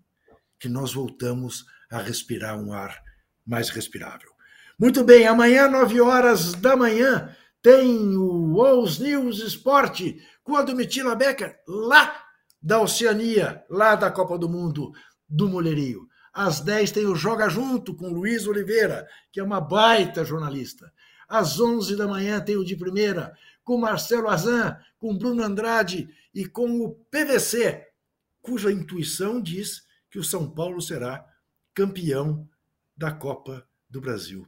Speaker 1: que nós voltamos a respirar um ar mais respirável. Muito bem, amanhã, nove horas da manhã, tem o Os News Esporte com a Domitila Becker, lá da Oceania, lá da Copa do Mundo do Mulherio. Às 10 tem o Joga Junto com Luiz Oliveira, que é uma baita jornalista. Às 11 da manhã tem o de primeira com Marcelo Azan, com Bruno Andrade e com o PVC, cuja intuição diz que o São Paulo será campeão da Copa do Brasil.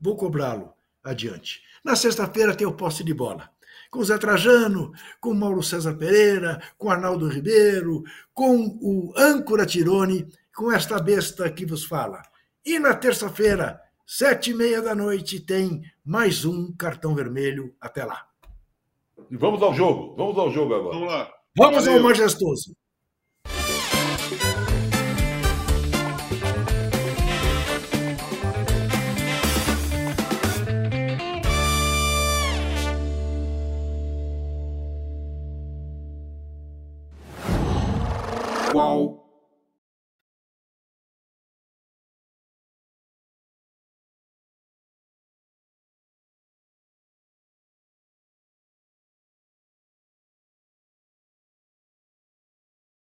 Speaker 1: Vou cobrá-lo adiante. Na sexta-feira tem o posse de bola. Com Zé Trajano, com Mauro César Pereira, com Arnaldo Ribeiro, com o âncora Tirone, com esta besta que vos fala. E na terça-feira, sete e meia da noite, tem mais um cartão vermelho. Até lá.
Speaker 3: E vamos ao jogo. Vamos ao jogo agora.
Speaker 2: Vamos lá.
Speaker 1: Vamos Valeu. ao majestoso.
Speaker 5: Qual?